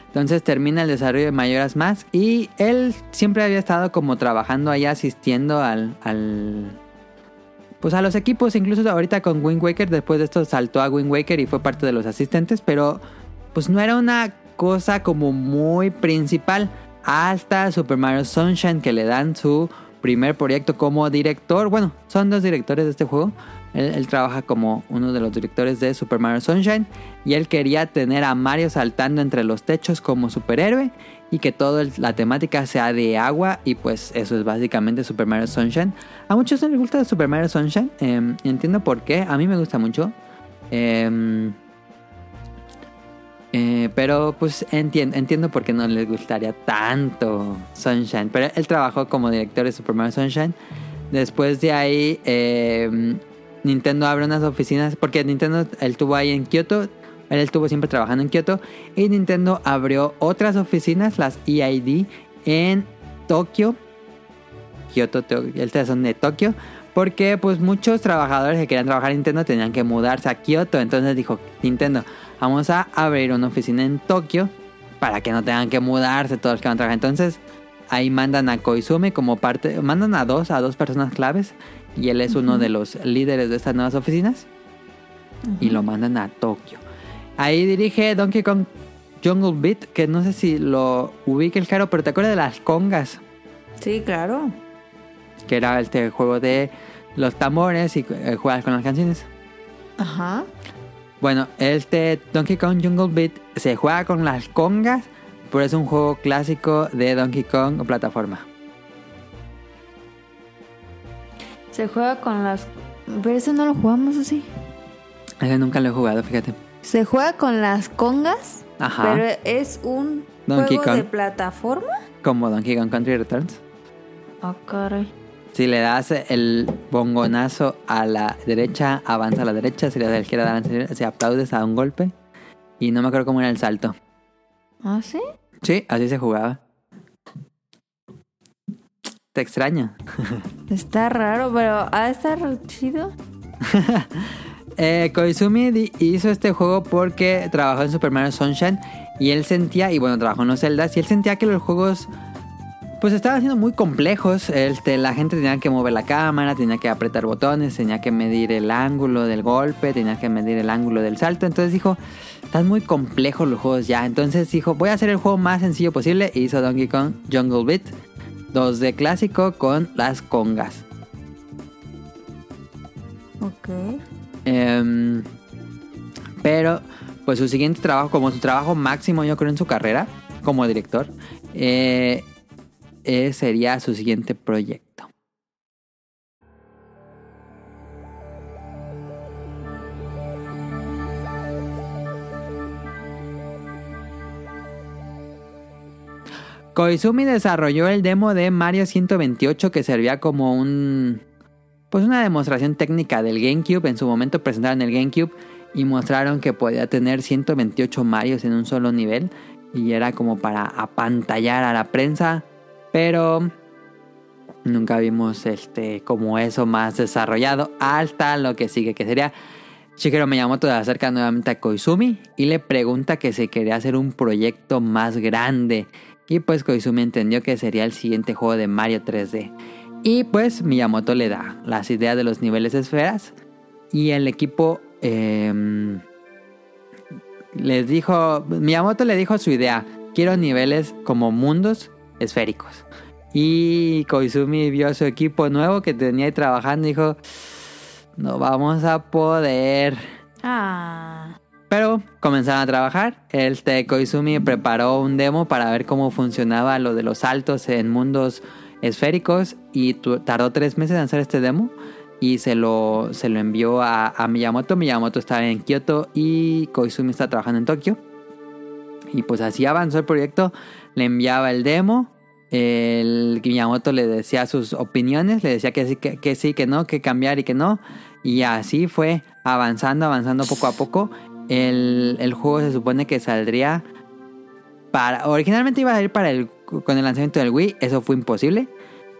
Entonces termina el desarrollo de Majora's Mask y él siempre había estado como trabajando ahí asistiendo al, al pues a los equipos, incluso ahorita con Wind Waker, después de esto saltó a Wind Waker y fue parte de los asistentes, pero pues no era una cosa como muy principal hasta Super Mario Sunshine que le dan su primer proyecto como director. Bueno, son dos directores de este juego. Él, trabaja como uno de los directores de Super Mario Sunshine. Y él quería tener a Mario saltando entre los techos como superhéroe. Y que toda la temática sea de agua. Y pues eso es básicamente Super Mario Sunshine. A muchos no les gusta Super Mario Sunshine. Em, entiendo por qué. A mí me gusta mucho. Eh, eh, pero pues entiendo, entiendo por qué no les gustaría tanto Sunshine. Pero él trabajó como director de Super Mario Sunshine. Después de ahí, eh, Nintendo abre unas oficinas. Porque Nintendo, él estuvo ahí en Kyoto. Él estuvo siempre trabajando en Kyoto. Y Nintendo abrió otras oficinas, las EID, en Tokio. Kyoto, estas son de Tokio. Porque pues muchos trabajadores que querían trabajar en Nintendo tenían que mudarse a Kyoto. Entonces dijo Nintendo, vamos a abrir una oficina en Tokio para que no tengan que mudarse todos los que van a trabajar. Entonces ahí mandan a Koizumi como parte, mandan a dos, a dos personas claves. Y él es uno de los líderes de estas nuevas oficinas. Y lo mandan a Tokio. Ahí dirige Donkey Kong Jungle Beat, que no sé si lo ubique el caro, pero te acuerdas de las congas. Sí, claro. Que era este juego de los tambores y eh, juegas con las canciones. Ajá. Bueno, este Donkey Kong Jungle Beat se juega con las congas, pero es un juego clásico de Donkey Kong o plataforma. Se juega con las... Pero eso no lo jugamos así. Ese nunca lo he jugado, fíjate. Se juega con las congas, Ajá. pero es un Donkey juego de plataforma. Como Donkey Kong Country Returns. Ah, caray. Si le das el bongonazo a la derecha, avanza a la derecha. Si le das a la izquierda, avanza a la izquierda. Si aplaudes a un golpe. Y no me acuerdo cómo era el salto. ¿Ah, sí? Sí, así se jugaba. Te extraño. Está raro, pero ha de estar chido. Eh, Koizumi hizo este juego porque trabajó en Super Mario Sunshine y él sentía, y bueno, trabajó en los Zeldas, y él sentía que los juegos pues estaban siendo muy complejos. Este, la gente tenía que mover la cámara, tenía que apretar botones, tenía que medir el ángulo del golpe, tenía que medir el ángulo del salto. Entonces dijo, están muy complejos los juegos ya. Entonces dijo, voy a hacer el juego más sencillo posible. Y hizo Donkey Kong Jungle Beat 2D clásico con las congas. Ok. Em, pero, pues su siguiente trabajo, como su trabajo máximo, yo creo, en su carrera como director, eh, eh, sería su siguiente proyecto. Koizumi desarrolló el demo de Mario 128 que servía como un pues una demostración técnica del GameCube. En su momento presentaron el GameCube y mostraron que podía tener 128 Marios en un solo nivel y era como para apantallar a la prensa, pero nunca vimos este como eso más desarrollado hasta lo que sigue que sería Shigeru Miyamoto se acerca nuevamente a Koizumi y le pregunta que si quería hacer un proyecto más grande. Y pues Koizumi entendió que sería el siguiente juego de Mario 3D. Y pues Miyamoto le da las ideas de los niveles de esferas. Y el equipo eh, les dijo, Miyamoto le dijo su idea, quiero niveles como mundos esféricos. Y Koizumi vio a su equipo nuevo que tenía ahí trabajando y dijo, no vamos a poder. Ah. Pero comenzaron a trabajar. Este Koizumi preparó un demo para ver cómo funcionaba lo de los saltos en mundos esféricos y tardó tres meses en hacer este demo y se lo, se lo envió a, a Miyamoto. Miyamoto estaba en Kyoto y Koizumi está trabajando en Tokio. Y pues así avanzó el proyecto. Le enviaba el demo. El Miyamoto le decía sus opiniones. Le decía que sí, que, que sí, que no, que cambiar y que no. Y así fue avanzando, avanzando poco a poco. El, el juego se supone que saldría para... Originalmente iba a salir para el, con el lanzamiento del Wii. Eso fue imposible.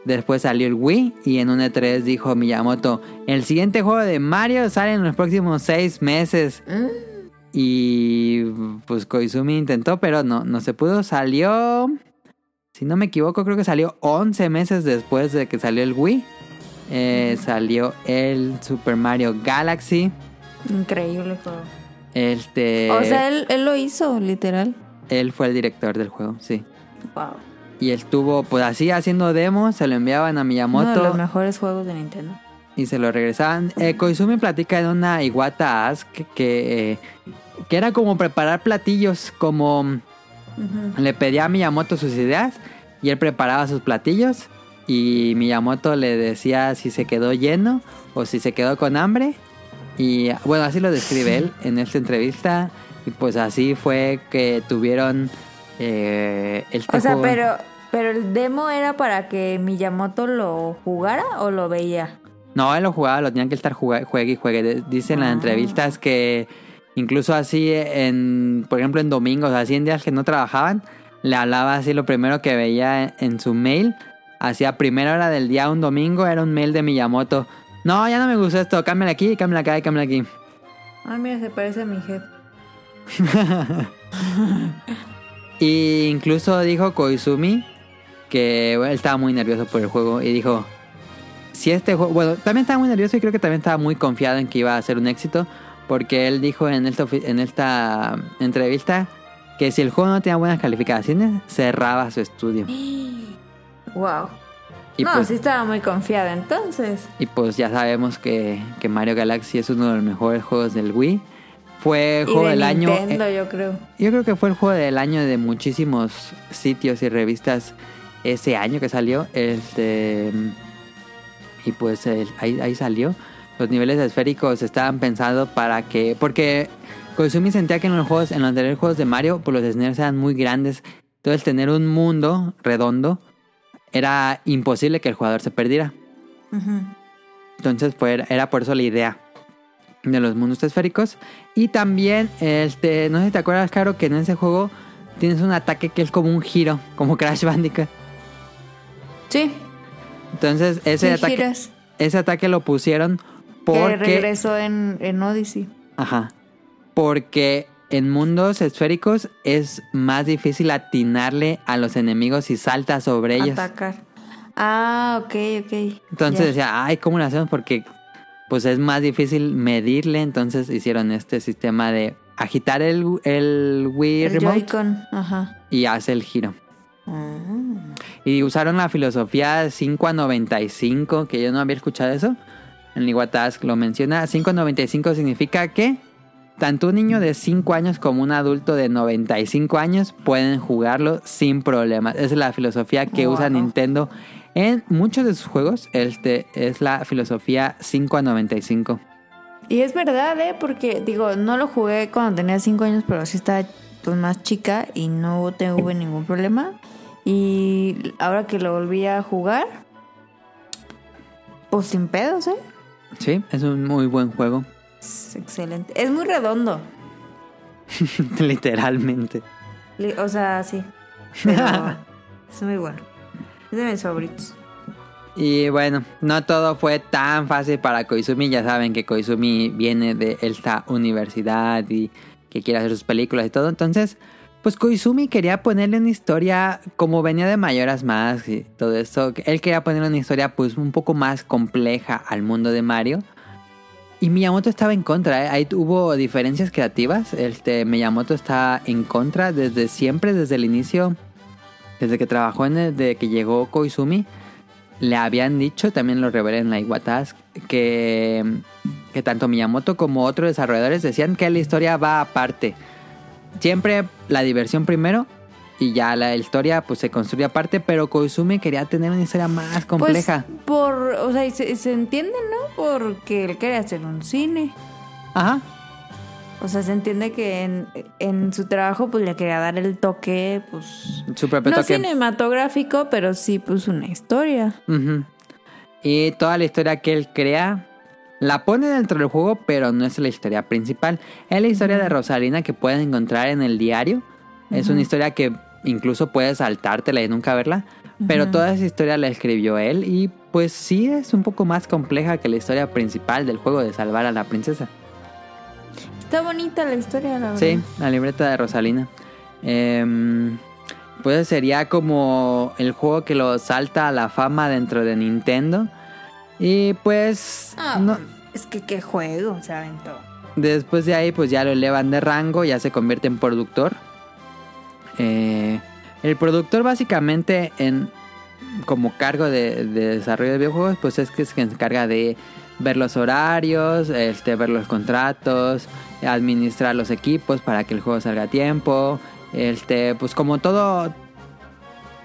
Después salió el Wii y en un E3 dijo Miyamoto, el siguiente juego de Mario sale en los próximos seis meses. Y pues Koizumi intentó, pero no, no se pudo. Salió, si no me equivoco, creo que salió 11 meses después de que salió el Wii. Eh, salió el Super Mario Galaxy. Increíble juego. Este, o sea, él, él lo hizo, literal. él fue el director del juego, sí. Wow. Y él estuvo pues así haciendo demos, se lo enviaban a Uno de Miyamoto. los mejores juegos de Nintendo. y se lo regresaban. Eh, Koizumi platica en una Iwata Ask que, eh, que era como preparar platillos, como le pedía a Miyamoto sus ideas y él preparaba sus platillos y Miyamoto le decía si se quedó lleno o si se quedó con hambre. Y bueno, así lo describe él en esta entrevista y pues así fue que tuvieron eh, este O sea, juego. pero, pero el demo era para que Miyamoto lo jugara o lo veía. No, él lo jugaba, lo tenían que estar juga- juegue y juegue. Dicen en las Ah. entrevistas que incluso así en, por ejemplo, en domingos, así en días que no trabajaban, le hablaba así lo primero que veía en su mail. Hacia primera hora del día, un domingo, era un mail de Miyamoto. No, ya no me gusta esto, cámbiale aquí, cámbiale acá, cámbiale aquí. Ay, mira, se parece a mi jefe. y incluso dijo Koizumi que bueno, él estaba muy nervioso por el juego y dijo, si este juego, bueno, también estaba muy nervioso y creo que también estaba muy confiado en que iba a ser un éxito, porque él dijo en esta, en esta entrevista que si el juego no tenía buenas calificaciones, cerraba su estudio. Wow. Y no, pues, sí estaba muy confiada entonces. y pues ya sabemos que, que Mario Galaxy es uno de los mejores juegos del Wii. Fue el Y juego de del año. Nintendo, eh, yo creo. Yo creo que fue el juego del año de muchísimos sitios y revistas ese año que salió. Este, y pues el- ahí, ahí salió. Los niveles esféricos estaban pensados para que. Porque Koizumi sentía que en los juegos, en los anteriores juegos de Mario, pues los escenarios eran muy grandes. Entonces tener un mundo redondo era imposible que el jugador se perdiera. Entonces fue, era por eso la idea de los mundos esféricos. Y también, este, no sé si te acuerdas, Caro, que en ese juego tienes un ataque que es como un giro, como Crash Bandicoot. Sí, Entonces ese, sí, ataque, giras. ese ataque lo pusieron Que porque... regresó en, en Odyssey. Ajá. Porque en mundos esféricos es más difícil atinarle a los enemigos si salta sobre ellos. Atacar. Ah, ok, ok. Entonces Ya. decía, ay, ¿cómo lo hacemos? Porque pues es más difícil medirle. Entonces hicieron este sistema de agitar el, el Wii El Remote Joy-Con. Ajá. y hace el giro. Ah. Y usaron la filosofía 5 a 95, que yo no había escuchado eso. En Iwatask lo menciona. 5 a 95 significa que tanto un niño de 5 años como un adulto de 95 años pueden jugarlo sin problemas. Esa es la filosofía que usa. Nintendo en muchos de sus juegos. Este es la filosofía 5 a 95. Y es verdad, ¿eh? Porque, digo, no lo jugué cuando tenía 5 años, pero sí estaba pues, más chica y no tuve ningún problema. Y ahora que lo volví a jugar, pues sin pedos, ¿eh? Sí, es un muy buen juego. Es excelente. Es muy redondo. Literalmente. Li- O sea, sí. Pero es muy bueno. Es de mis favoritos. Y bueno, no todo fue tan fácil para Koizumi. Ya saben que Koizumi viene de esta universidad y que quiere hacer sus películas y todo. Entonces, pues Koizumi quería ponerle una historia como venía de Mayoras Más y todo eso. Él quería ponerle una historia pues un poco más compleja al mundo de Mario. Y Miyamoto estaba en contra, ¿eh? ahí hubo diferencias creativas. Este Miyamoto está en contra desde siempre, desde el inicio, desde que trabajó en el, de que llegó Koizumi le habían dicho, también lo revelé en la Iwatask, que, que tanto Miyamoto como otros desarrolladores decían que la historia va aparte. Siempre la diversión primero y ya la historia pues se construye aparte, pero Koizumi quería tener una historia más compleja. Pues por, o sea, se, se entiende, ¿no? Porque él quería hacer un cine. Ajá. O sea, se entiende que en, en su trabajo pues le quería dar el toque, pues... Su propio No toque. cinematográfico, pero sí pues una historia. Ujú. Y toda la historia que él crea la pone dentro del juego, pero no es la historia principal. Es la historia de Rosalina que pueden encontrar en el diario. Es una historia que incluso puedes saltártela y nunca verla. Pero toda esa historia la escribió él y pues sí es un poco más compleja que la historia principal del juego de salvar a la princesa. Está bonita la historia, la verdad. Sí, la libreta de Rosalina. Em, pues sería como el juego que lo salta a la fama dentro de Nintendo. Y pues Ah, no- Es que qué juego se aventó. después de ahí pues ya lo elevan de rango, ya se convierte en productor. Eh, el productor básicamente en como cargo de, de desarrollo de videojuegos pues es que se encarga de ver los horarios, este, ver los contratos, administrar los equipos para que el juego salga a tiempo, este, pues como todo,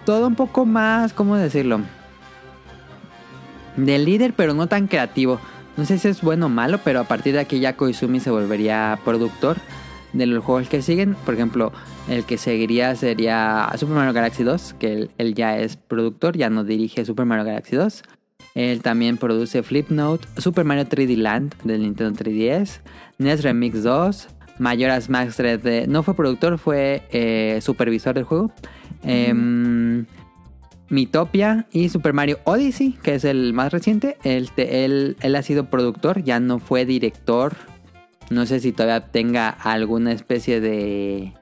todo un poco más, ¿cómo decirlo? De líder, pero no tan creativo. No sé si es bueno o malo, pero a partir de aquí ya Koizumi se volvería productor de los juegos que siguen. Por ejemplo, el que seguiría sería Super Mario Galaxy 2, que él, él ya es productor, ya no dirige Super Mario Galaxy 2. Él también produce Flipnote, Super Mario 3D Land del Nintendo 3DS, NES Remix 2, Majora's Mask 3D. No fue productor, fue eh, supervisor del juego. Em, Mitopia y Super Mario Odyssey, que es el más reciente. Él, él, él ha sido productor, ya no fue director. No sé si todavía tenga alguna especie de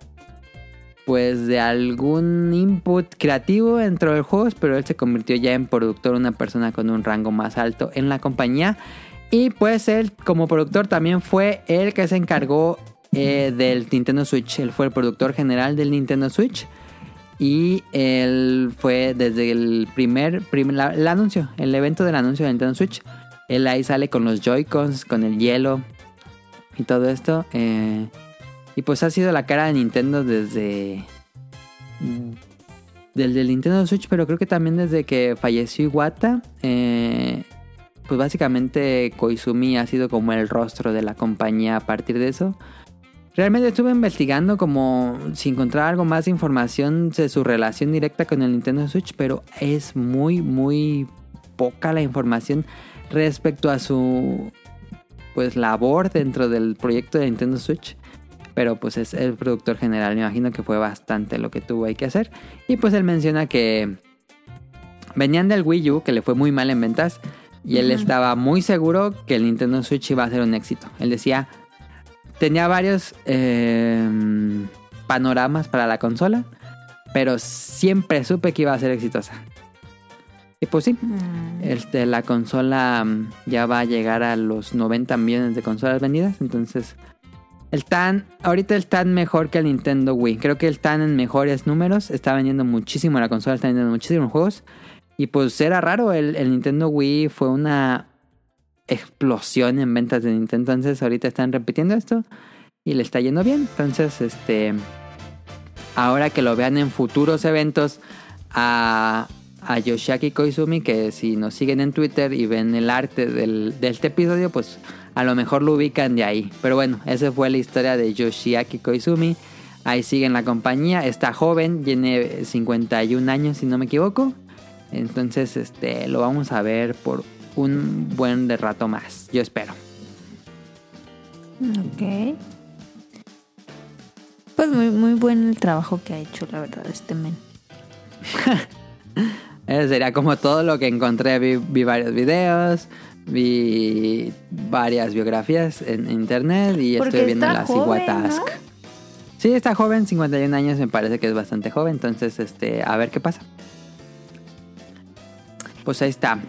pues de algún input creativo dentro del juego, pero él se convirtió ya en productor, una persona con un rango más alto en la compañía. Y pues él como productor también fue el que se encargó eh, del Nintendo Switch. Él fue el productor general del Nintendo Switch. Y él fue desde el primer, el anuncio, el evento del anuncio de Nintendo Switch. Él ahí sale con los Joy-Cons, con el hielo y todo esto. Eh, y pues ha sido la cara de Nintendo desde. Desde el Nintendo Switch, pero creo que también desde que falleció Iwata. Eh, pues básicamente Koizumi ha sido como el rostro de la compañía a partir de eso. Realmente estuve investigando como si encontrar algo más de información de su relación directa con el Nintendo Switch, pero es muy, muy poca la información respecto a su pues labor dentro del proyecto de Nintendo Switch. Pero pues es el productor general, me imagino que fue bastante lo que tuvo ahí que hacer. Y pues él menciona que venían del Wii U, que le fue muy mal en ventas. Y él estaba muy seguro que el Nintendo Switch iba a ser un éxito. Él decía, tenía varios em, panoramas para la consola, pero siempre supe que iba a ser exitosa. Y pues sí, mm. este, la consola mm, ya va a llegar a los 90 millones de consolas vendidas, entonces el TAN, ahorita el TAN mejor que el Nintendo Wii. Creo que el TAN en mejores números está vendiendo muchísimo la consola, está vendiendo muchísimos juegos. Y pues era raro, el, Nintendo Wii fue una explosión en ventas de Nintendo. Entonces ahorita están repitiendo esto y le está yendo bien. Entonces, este. Ahora que lo vean en futuros eventos a, a Yoshiaki Koizumi, que si nos siguen en Twitter y ven el arte del, de este episodio, pues a lo mejor lo ubican de ahí. Pero bueno, esa fue la historia de Yoshiaki Koizumi. Ahí sigue en la compañía. Está joven, tiene 51 años si no me equivoco. Entonces, este, lo vamos a ver por un buen de rato más. Yo espero. Ok. Pues muy, muy buen el trabajo que ha hecho, la verdad, este men. Eso sería como todo lo que encontré. vi varios videos, Vi varias biografías en internet y estoy viendo la Iguatask. Sí, está joven, 51 años, me parece que es bastante joven, entonces este, a ver qué pasa. Pues ahí está.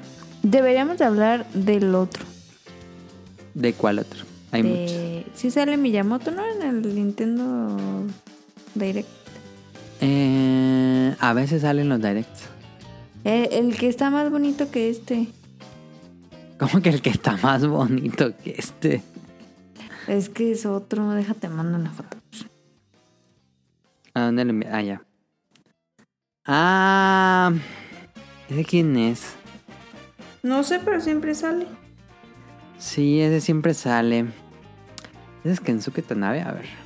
Deberíamos hablar del otro. ¿De cuál otro? Hay muchos. Sí sale Miyamoto, ¿no? En el Nintendo Direct. Eh, a veces salen los directs. Eh, el que está más bonito que este. ¿Cómo que el que está más bonito que este? Es que es otro, déjate mando una foto. ¿A dónde le? Ah, ya. Ah, ¿de quién es? No sé, pero siempre sale. Sí, ese siempre sale. ¿Ese es Kensuke Tanabe? A ver.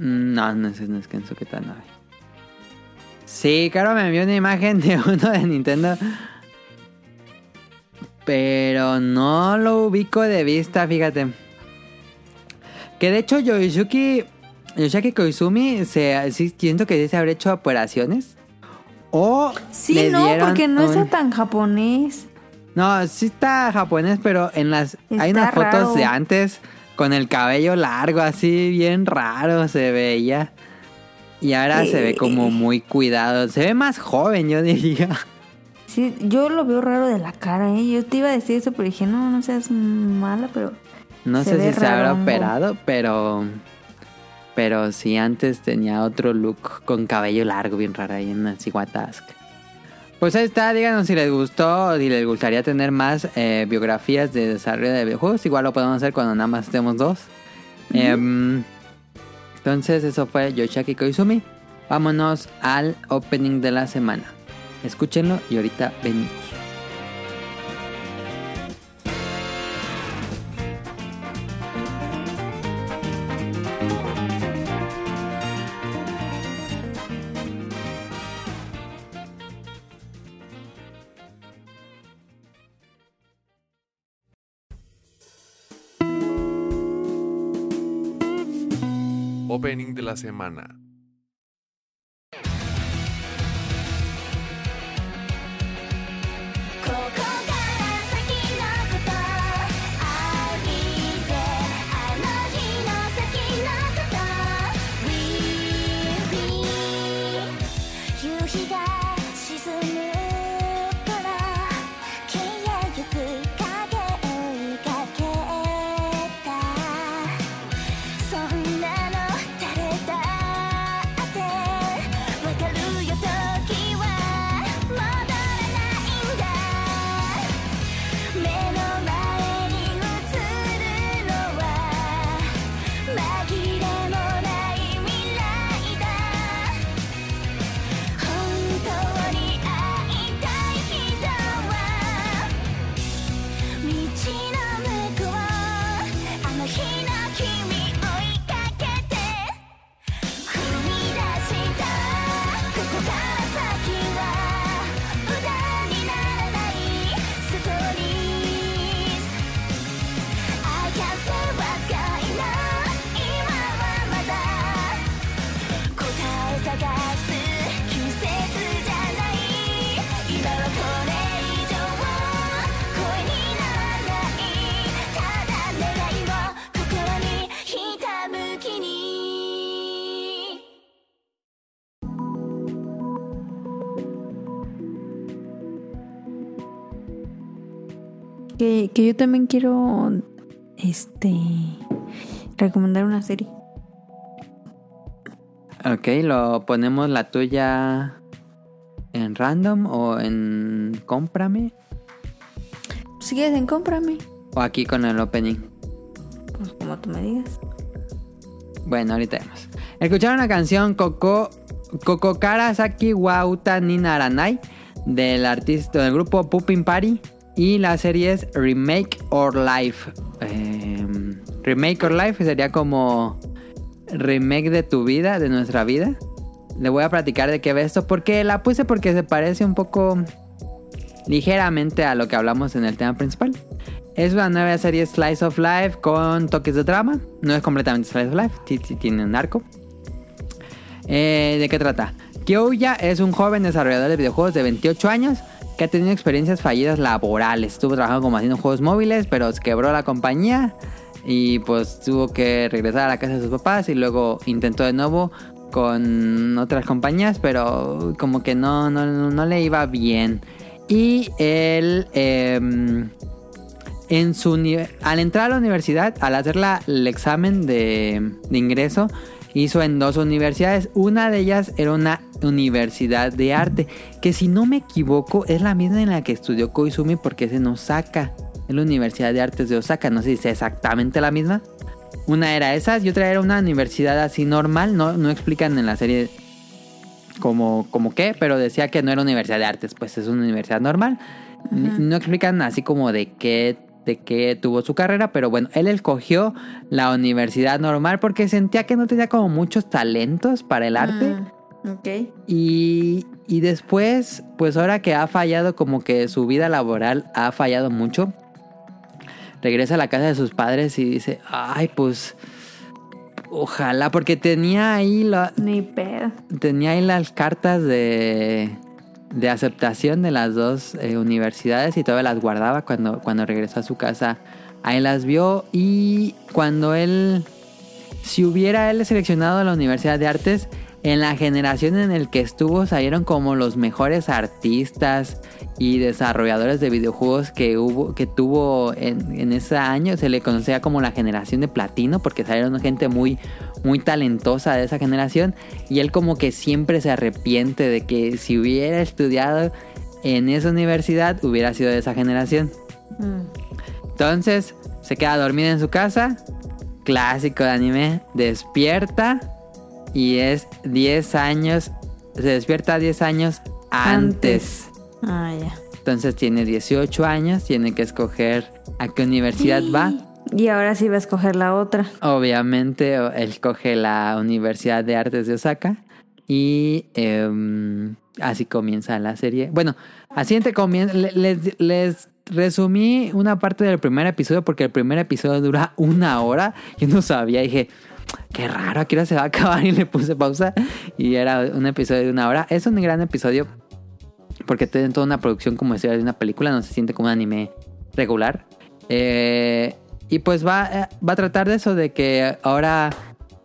No, no, ese no es Kensuke Tanabe. Sí, claro, me envió una imagen de uno de Nintendo. Pero no lo ubico de vista, fíjate. Que de hecho Yoshiki, Yoshiki Koizumi, se, siento que se habrá hecho operaciones. O sí, no, porque no está tan japonés. No, sí está japonés, pero en las hay unas fotos de antes con el cabello largo, así bien raro se veía. Y ahora se ve como muy cuidado. Se ve más joven, yo diría. Sí, yo lo veo raro de la cara, ¿eh? Yo te iba a decir eso, pero dije, no, no seas mala, pero... No sé si se habrá operado, pero... Pero sí, antes tenía otro look con cabello largo, bien raro ahí en Siguatask. Pues ahí está, díganos si les gustó o si les gustaría tener más eh, biografías de desarrollo de videojuegos. Igual lo podemos hacer cuando nada más estemos dos. Entonces eso fue Yoshaki Koizumi. Vámonos al opening de la semana. Escúchenlo y ahorita venimos. Semana. Yo también quiero este recomendar una serie. Ok, lo ponemos la tuya en random o en cómprame Si quieres en cómprame, o aquí con el opening. pues como tú me digas. Bueno, ahorita vemos. Escucharon la canción Coco Kokokara Saki Wauta Ninaranai del artista del grupo Pupin Party y la serie es Remake or Life. Eh, remake or Life sería como remake de tu vida, de nuestra vida. Le voy a platicar de qué ve esto porque la puse porque se parece un poco ligeramente a lo que hablamos en el tema principal. Es una nueva serie Slice of Life con toques de drama. No es completamente Slice of Life, sí, sí tiene un arco. Eh, ¿De qué trata? Kyoya es un joven desarrollador de videojuegos de 28 años que ha tenido experiencias fallidas laborales. Estuvo trabajando como haciendo juegos móviles, pero se quebró la compañía y pues tuvo que regresar a la casa de sus papás y luego intentó de nuevo con otras compañías, pero como que no, no, no le iba bien. Y él, em, en su, al entrar a la universidad, al hacer la- el examen de ingreso, hizo en dos universidades. Una de ellas era una universidad de arte, que si no me equivoco es la misma en la que estudió Koizumi porque es en Osaka. Es la Universidad de Artes de Osaka, no sé si es exactamente la misma. Una era esas y otra era una universidad así normal, no, no explican en la serie como, como qué, pero decía que no era universidad de artes, pues es una universidad normal. No explican así como de qué, de qué tuvo su carrera, pero bueno, él escogió la universidad normal porque sentía que no tenía como muchos talentos para el arte. Mm, ok. Y, y después, pues ahora que ha fallado como que su vida laboral ha fallado mucho, regresa a la casa de sus padres y dice, ay, pues ojalá, porque tenía ahí, la, Ni pedo. tenía ahí las cartas de, de aceptación de las dos eh, universidades y todavía las guardaba cuando, cuando regresó a su casa. Ahí las vio y cuando él, si hubiera él seleccionado la Universidad de Artes, en la generación en el que estuvo salieron como los mejores artistas y desarrolladores de videojuegos que hubo que tuvo en, en ese año se le conocía como la generación de platino porque salieron gente muy muy talentosa de esa generación y él como que siempre se arrepiente de que si hubiera estudiado en esa universidad hubiera sido de esa generación Mm. entonces se queda dormida en su casa clásico de anime despierta y es 10 años se despierta 10 años antes. Ah, ya. Entonces tiene 18 años, tiene que escoger a qué universidad va. Y ahora sí va a escoger la otra. Obviamente él coge la Universidad de Artes de Osaka y em, así comienza la serie. Bueno, así entre comienza, le- les, les resumí una parte del primer episodio porque el primer episodio dura una hora. Yo no sabía, dije, qué raro, aquí ahora se va a acabar y le puse pausa y era un episodio de una hora. Es un gran episodio porque toda una producción como si de una película, no se siente como un anime regular. Eh, y pues va, eh, va a tratar de eso, de que ahora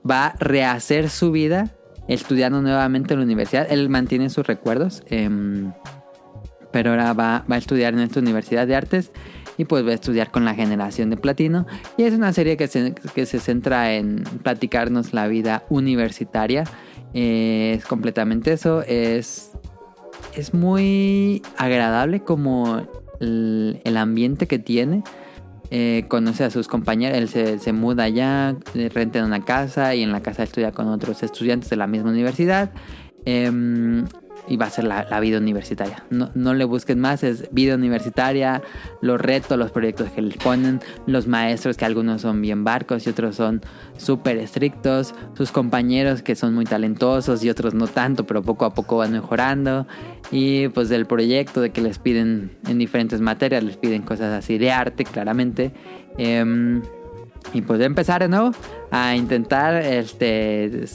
va a rehacer su vida estudiando nuevamente en la universidad. Él mantiene sus recuerdos, em, pero ahora va, va a estudiar en esta universidad de artes y pues va a estudiar con la generación de platino. Y es una serie que se, que se centra en platicarnos la vida universitaria. Es completamente eso. Es, es muy agradable como el ambiente que tiene. Eh, conoce a sus compañeros, él se, se muda allá, eh, renta en una casa y en la casa estudia con otros estudiantes de la misma universidad. Em, y va a ser la, vida universitaria. No, no le busquen más, es vida universitaria, los retos, los proyectos que les ponen, los maestros que algunos son bien barcos y otros son súper estrictos, sus compañeros que son muy talentosos y otros no tanto, pero poco a poco van mejorando. Y pues del proyecto de que les piden en diferentes materias, les piden cosas así de arte, claramente. Em, y pues empezar de a intentar este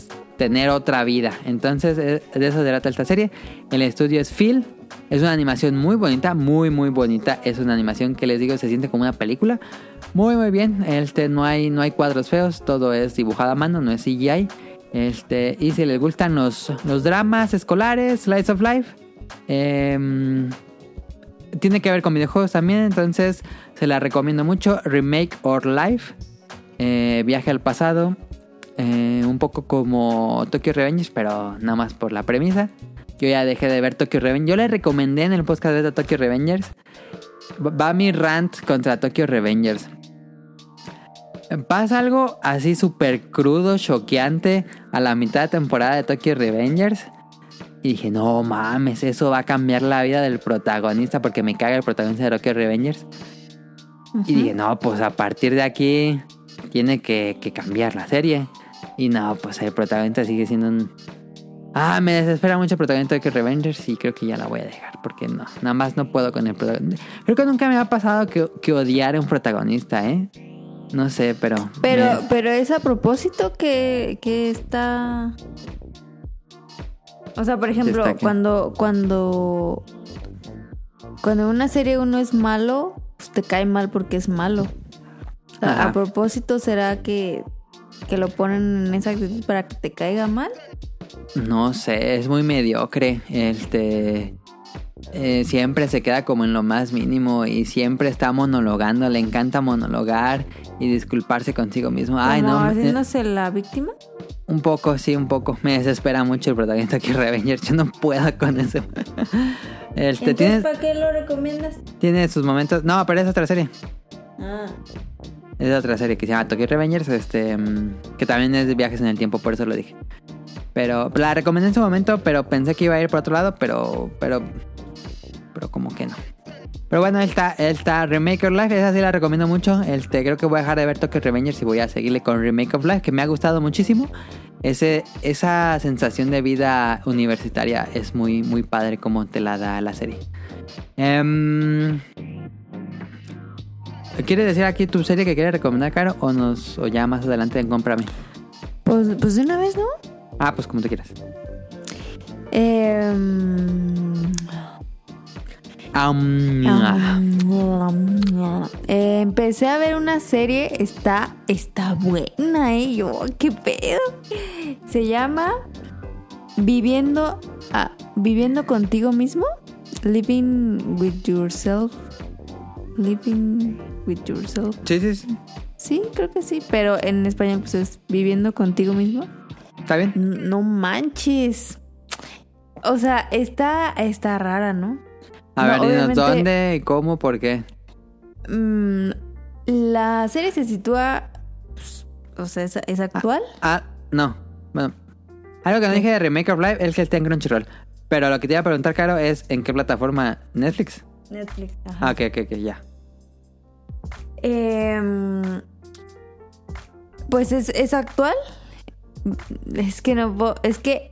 tener otra vida. Entonces, eh, de eso trata esta serie. El estudio es Phil. Es una animación muy bonita, muy muy bonita. Es una animación que les digo se siente como una película. Muy muy bien. Este no hay no hay cuadros feos, todo es dibujado a mano, no es CGI. Este, y si les gustan los, los dramas escolares, Slice of Life, em, tiene que ver con videojuegos también, entonces se la recomiendo mucho. Remake or Life, eh, viaje al pasado, eh, un poco como Tokyo Revengers, pero nada más por la premisa. Yo ya dejé de ver Tokyo Revengers. Yo le recomendé en el podcast de Tokyo Revengers. Va mi rant contra Tokyo Revengers. Pasa algo así súper crudo, choqueante a la mitad de temporada de Tokyo Revengers. Y dije, no mames, eso va a cambiar la vida del protagonista porque me caga el protagonista de Tokyo Revengers. Y dije, no, pues a partir de aquí tiene que, que cambiar la serie. Y no, pues el protagonista sigue siendo un... Ah, me desespera mucho el protagonista de Tokyo Revengers y creo que ya la voy a dejar porque no, nada más no puedo con el protagonista. Creo que nunca me ha pasado que, que odiar a un protagonista, ¿eh? No sé, pero... Pero, me- pero es a propósito que, que está. O sea, por ejemplo, cuando, cuando. Cuando en una serie uno es malo, pues te cae mal porque es malo. O sea, Ajá. a propósito, ¿será que, que lo ponen en esa actitud para que te caiga mal? No sé, es muy mediocre. Este. eh, siempre se queda como en lo más mínimo y siempre está monologando. Le encanta monologar y disculparse consigo mismo. Ay, no. haciéndose la víctima. un poco, sí, un poco. Me desespera mucho el protagonista que Revengers. Yo no puedo con eso. Este, Entonces, ¿para qué lo recomiendas? tiene sus momentos. No, pero es otra serie. Ah. Es otra serie que se llama Tokyo Revengers. Este, mm, que también es de viajes en el tiempo, por eso lo dije. Pero la recomendé en su momento, pero pensé que iba a ir por otro lado, pero. Pero. Pero como que no. Pero bueno, esta, esta Remake of Life, esa sí la recomiendo mucho. Este, creo que voy a dejar de ver Tokyo Revengers y voy a seguirle con Remake of Life, que me ha gustado muchísimo. Ese, esa sensación de vida universitaria es muy, muy padre como te la da la serie. Em, ¿Quieres decir aquí tu serie que quieres recomendar, Caro? O, nos, o ya más adelante en Cómprame. Pues, pues de una vez, ¿no? Ah, pues como tú quieras. Em, Eh, empecé a ver una serie, está, está buena, ¿eh? Yo, ¿qué pedo? Se llama Viviendo, ah, Viviendo contigo mismo. Living with yourself. Living with yourself. Sí, sí, sí. Sí, creo que sí, pero en español pues es Viviendo contigo mismo. ¿Está bien? No manches. O sea, está, está rara, ¿no? A No, ver, dinos obviamente- dónde, cómo, por qué. Mm, la serie se sitúa. pues, o sea, es, es actual. Ah, no. Bueno, algo que no dije de Remake of Life es que está en Crunchyroll. Pero lo que te iba a preguntar, Caro, es ¿en qué plataforma? ¿Netflix? Netflix. Ah, ok, ok, ok, ya. Em, pues es, es actual. Es que no Es que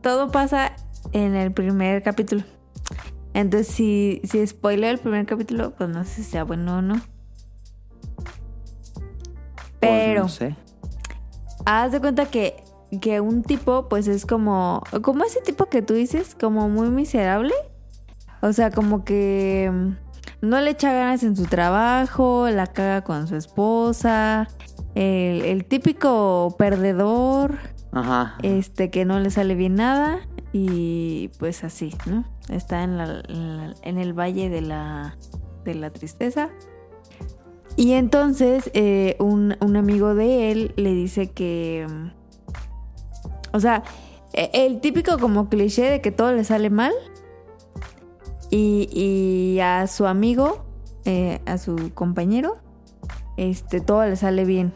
todo pasa en el primer capítulo. Entonces, si, si spoiler el primer capítulo, pues no sé si sea bueno o no. Pues, Pero. no sé. haz de cuenta que, que un tipo, pues es como, como ese tipo que tú dices, como muy miserable. O sea, como que no le echa ganas en su trabajo, la caga con su esposa, el, el típico perdedor, Ajá. este que no le sale bien nada y pues así, ¿no? Está en, la- en la- en el valle de la, de la tristeza. Y entonces eh, un, un amigo de él le dice que... mm, O sea, e- el típico como cliché de que todo le sale mal. Y, a su amigo, eh, a su compañero, este, todo le sale bien.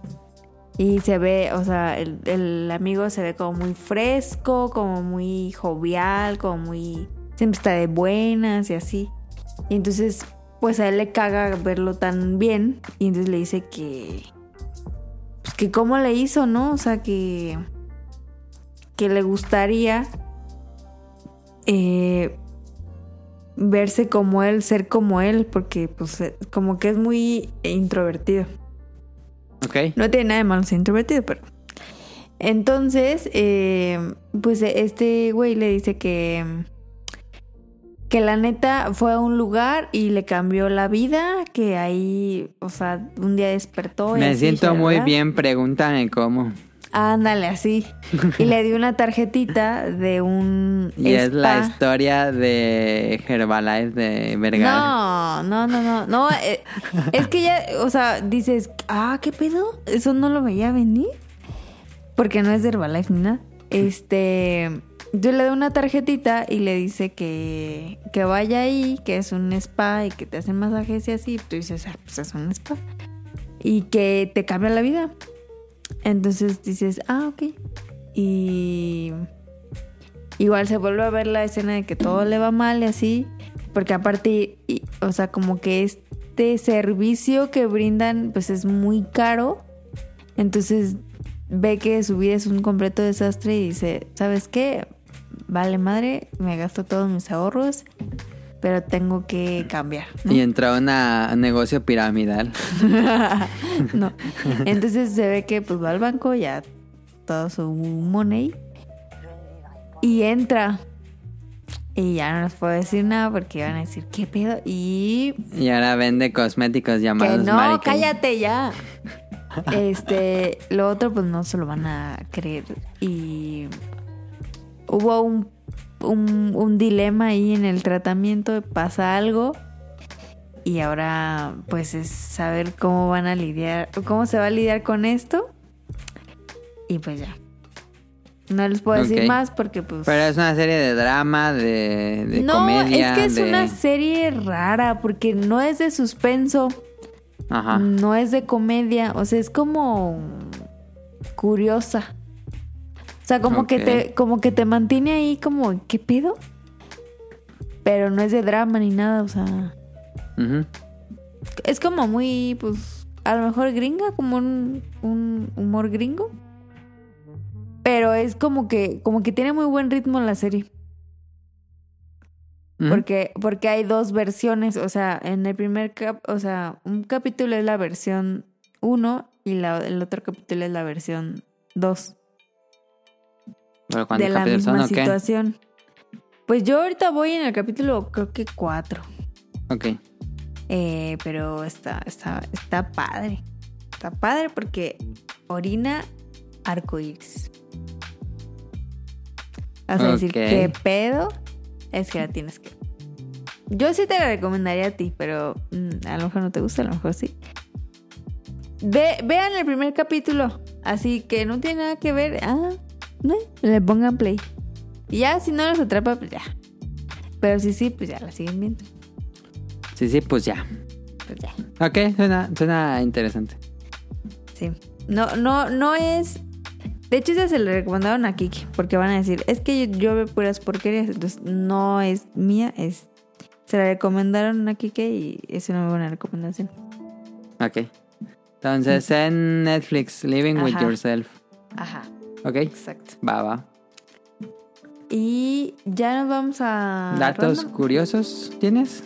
Y se ve, o sea, el, el amigo se ve como muy fresco, como muy jovial, como muy... Siempre está de buenas y así. Y entonces, pues a él le caga verlo tan bien. Y entonces le dice que... Pues que cómo le hizo, ¿no? O sea, que... Que le gustaría... eh, verse como él, ser como él, porque pues eh, como que es muy introvertido. Ok. No tiene nada de malo ser introvertido, pero. Entonces, eh, pues este güey le dice que. Que la neta fue a un lugar y le cambió la vida. Que ahí, o sea, un día despertó. y Me así, siento muy bien, pregúntame cómo. Ándale, así. Y le dio una tarjetita de un. Y es la historia de Herbalife de Vergara. No, no, no, no. No, eh, es que ya, o sea, dices, ah, ¿qué pedo? Eso no lo veía venir. Porque no es de Herbalife ni nada. Este. Yo le doy una tarjetita y le dice que, que vaya ahí, que es un spa y que te hacen masajes y así. Tú dices, ah, pues es un spa. Y que te cambia la vida. Entonces dices, ah, ok. Y igual se vuelve a ver la escena de que todo le va mal y así. Porque aparte, o sea, como que este servicio que brindan, pues es muy caro. Entonces ve que su vida es un completo desastre y dice, ¿sabes qué? Vale madre, me gasto todos mis ahorros, pero tengo que cambiar. ¿no? Y entró a un negocio piramidal. no. Entonces se ve que pues va al banco, ya todo su money. Y entra. Y ya no les puedo decir nada porque van a decir, ¿qué pedo? Y Y ahora vende cosméticos que llamados no, Mary Kay. cállate ya. Este, lo otro pues no se lo van a creer. Y hubo un, un, un dilema ahí en el tratamiento, pasa algo. Y ahora pues es saber cómo van a lidiar, cómo se va a lidiar con esto. Y pues ya. No les puedo decir más porque pues... Pero es una serie de drama, de, de no, comedia. es que es de- una serie rara porque no es de suspenso. Ajá. No es de comedia, o sea, es como curiosa. O sea, como que te como que te mantiene ahí como ¿qué pedo? Pero no es de drama ni nada, o sea, es como muy pues a lo mejor gringa, como un, un humor gringo. Pero es como que como que tiene muy buen ritmo la serie. Porque, porque hay dos versiones, o sea, en el primer cap, o sea, un capítulo es la versión 1 y la- el otro capítulo es la versión 2 Pero ¿cuántos de la misma son o qué? situación. Pues yo ahorita voy en el capítulo, creo que 4. Ok. Eh, pero está, está, está padre. Está padre porque orina arcoíris. Vas a decir. ¿qué pedo? Es que la tienes que. Yo sí te la recomendaría a ti, pero mm, a lo mejor no te gusta, a lo mejor sí. Ve, vean el primer capítulo. Así que no tiene nada que ver. Ah, no, le pongan play. Y ya, si no los atrapa, pues ya. Pero si sí, pues ya la siguen viendo. Sí, sí, pues ya. Pues ya. Ok, suena, suena interesante. Sí. No, no, no es. De hecho, esa se le recomendaron a Kiki. Porque van a decir, es que yo, yo veo puras porquerías. Entonces, no es mía, es. Se la recomendaron a Kiki y es una muy buena recomendación. Ok. Entonces en Netflix, Living with. Yourself. Ajá, Ok. exacto. Va, va. Y ya nos vamos a. ¿Datos random. curiosos tienes?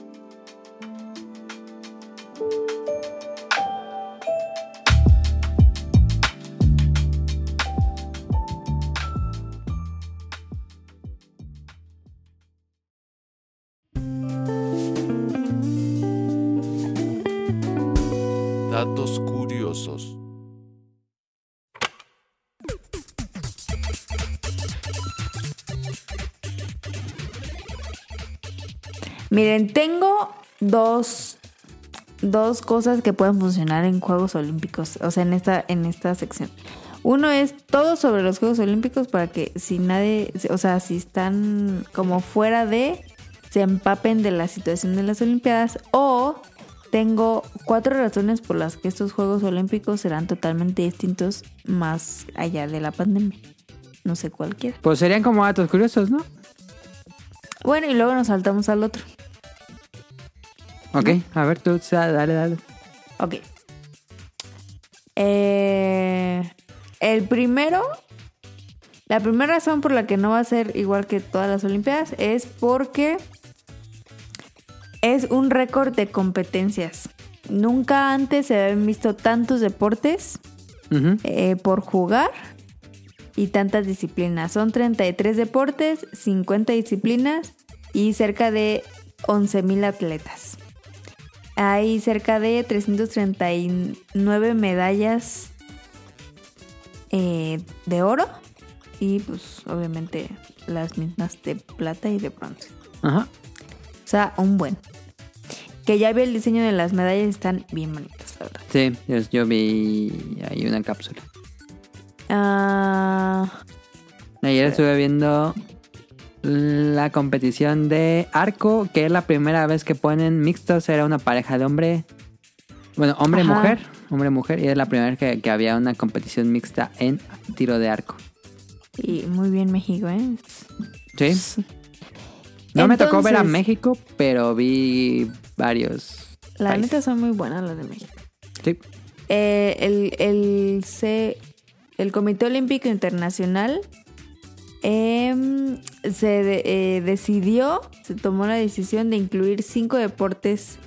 Dos, dos cosas que pueden funcionar en Juegos Olímpicos, o sea, en esta, en esta sección. Uno es todo sobre los Juegos Olímpicos para que si nadie, o sea, si están como fuera de, se empapen de la situación de las Olimpiadas. O tengo cuatro razones por las que estos Juegos Olímpicos serán totalmente distintos más allá de la pandemia. No sé cualquiera. Pues serían como datos curiosos, ¿no? Bueno, y luego nos saltamos al otro. Ok, a ver tú, dale, dale. Ok. Eh, el primero, la primera razón por la que no va a ser igual que todas las Olimpiadas es porque es un récord de competencias. Nunca antes se habían visto tantos deportes eh, por jugar y tantas disciplinas. Son 33 deportes, 50 disciplinas y cerca de 11.000 atletas. Hay cerca de 339 medallas eh, de oro y pues obviamente las mismas de plata y de bronce. Ajá. O sea, un buen. Que ya vi el diseño de las medallas y están bien bonitas, la verdad. Sí, yo, yo vi ahí una cápsula. Ah, Ayer estuve viendo la competición de arco, que es la primera vez que ponen mixtos, era una pareja de hombre, bueno, hombre-mujer, hombre-mujer, y es la primera vez que, que había una competición mixta en tiro de arco. y muy bien México, ¿eh? Sí. No me tocó ver a México, pero vi varios. La países. neta son muy buenas las de México. Sí. Eh, el, el, C- el Comité Olímpico Internacional em, se eh, decidió, se tomó la decisión de incluir cinco deportes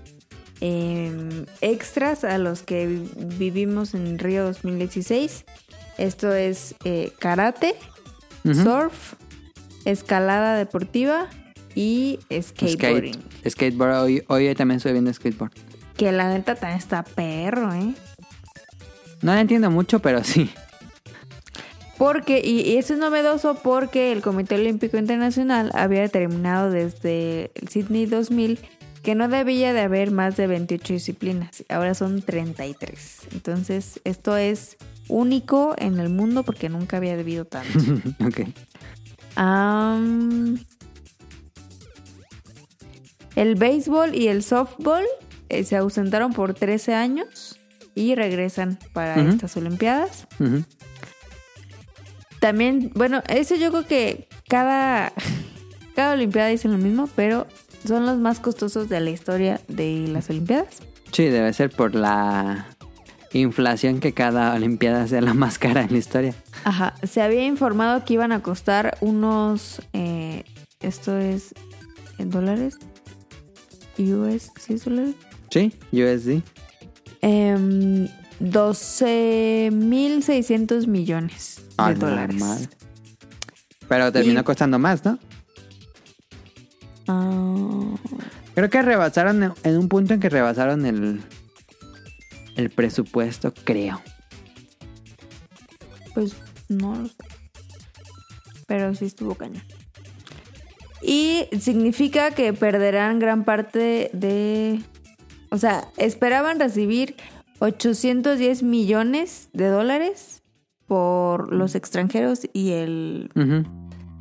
em, extras a los que vi- vivimos en Río 2016. Esto es eh, karate, surf, escalada deportiva y skateboarding. Skate. Skateboard. Hoy, hoy también estoy viendo skateboard. Que la neta también está perro, ¿eh? No la entiendo mucho, pero sí. Porque, y, eso es novedoso porque el Comité Olímpico Internacional había determinado desde el Sydney 2000 que no debía de haber más de 28 disciplinas. Ahora son 33. Entonces, esto es único en el mundo porque nunca había debido tanto. ok. El béisbol y el softball eh, se ausentaron por 13 años y regresan para estas Olimpiadas. Ujú. También, bueno, eso yo creo que cada, cada Olimpiada dicen lo mismo, pero son los más costosos de la historia de las Olimpiadas. Sí, debe ser por la inflación que cada Olimpiada sea la más cara en la historia. Ajá, se había informado que iban a costar unos, eh, esto es en dólares, US, ¿sí es dólares? Sí, USD. Em, 12.600 millones de Ah, la dólares. Pero terminó Y- costando más, ¿no? Ah, Creo que rebasaron en un punto en que rebasaron el el presupuesto, creo. Pues no lo sé. Pero sí estuvo cañón. Y significa que perderán gran parte de... O sea, esperaban recibir 810 millones de dólares por los extranjeros y el,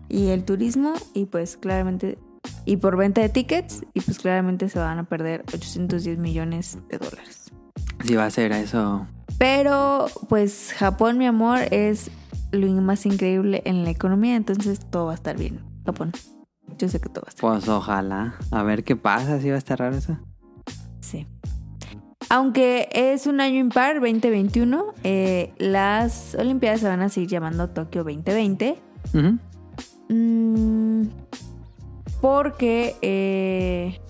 y el turismo. Y pues claramente... Y por venta de tickets. Y pues claramente se van a perder 810 millones de dólares. Sí va a ser eso. Pero pues Japón, mi amor, es lo más increíble en la economía, entonces todo va a estar bien. Japón. Yo sé que todo va a estar Pues ojalá. A ver qué pasa, si va a estar raro eso. Aunque es un año impar, 2021, eh, las Olimpiadas se van a seguir llamando Tokio 2020. Ujú. Mm, porque eh,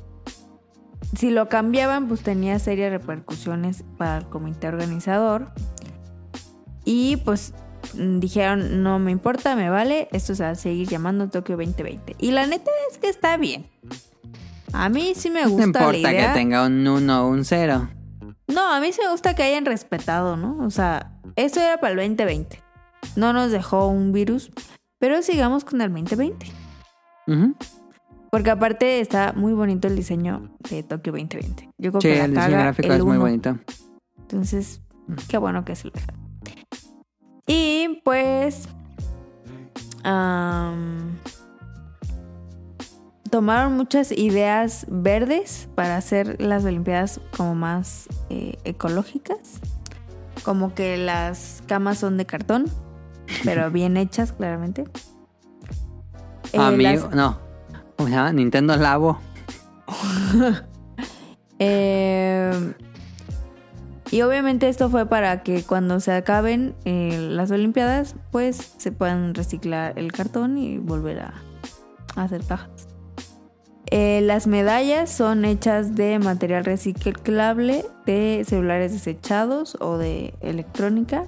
si lo cambiaban, pues tenía serias repercusiones para el comité organizador. Y pues mm, dijeron, no me importa, me vale, esto se va a seguir llamando Tokio 2020. Y la neta es que está bien. A mí sí me No gusta importa la idea. que tenga un 1 o un 0. No, a mí me gusta que hayan respetado, ¿no? O sea, esto era para el 2020. No nos dejó un virus, pero sigamos con el 2020. Ujú. Porque aparte está muy bonito el diseño de Tokio 2020. Yo creo Sí, que la el diseño gráfico el es muy bonito. Entonces, qué bueno que se lo dejaron. Y pues. Tomaron muchas ideas verdes para hacer las Olimpiadas como más eh, ecológicas. Como que las camas son de cartón, pero bien hechas, claramente. Eh, Amigo, las- no. ¿Cómo se llama? Nintendo Labo. Eh, y obviamente esto fue para que cuando se acaben eh, las Olimpiadas, pues se puedan reciclar el cartón y volver a, a hacer cajas. Eh, las medallas son hechas de material reciclable, de celulares desechados o de electrónica.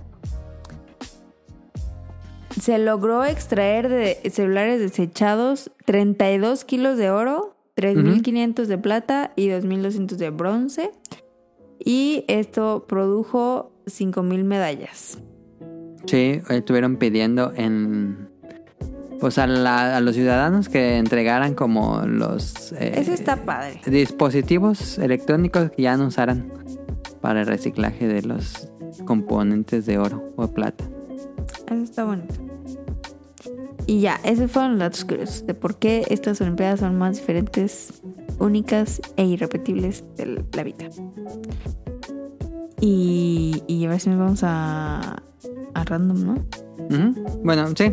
Se logró extraer de celulares desechados 32 kilos de oro, 3.500 de plata y 2.200 de bronce. Y esto produjo 5.000 medallas. Sí, estuvieron pidiendo en. Pues a, la- a los ciudadanos que entregaran como los. eh, Eso está padre. dispositivos electrónicos que ya no usaran para el reciclaje de los componentes de oro o plata. Eso está bonito. Y ya, esos fueron los datos curiosos de por qué estas Olimpiadas son más diferentes, únicas e irrepetibles de la vida. Y, y a ver si nos vamos a, a random, ¿no? Bueno, sí.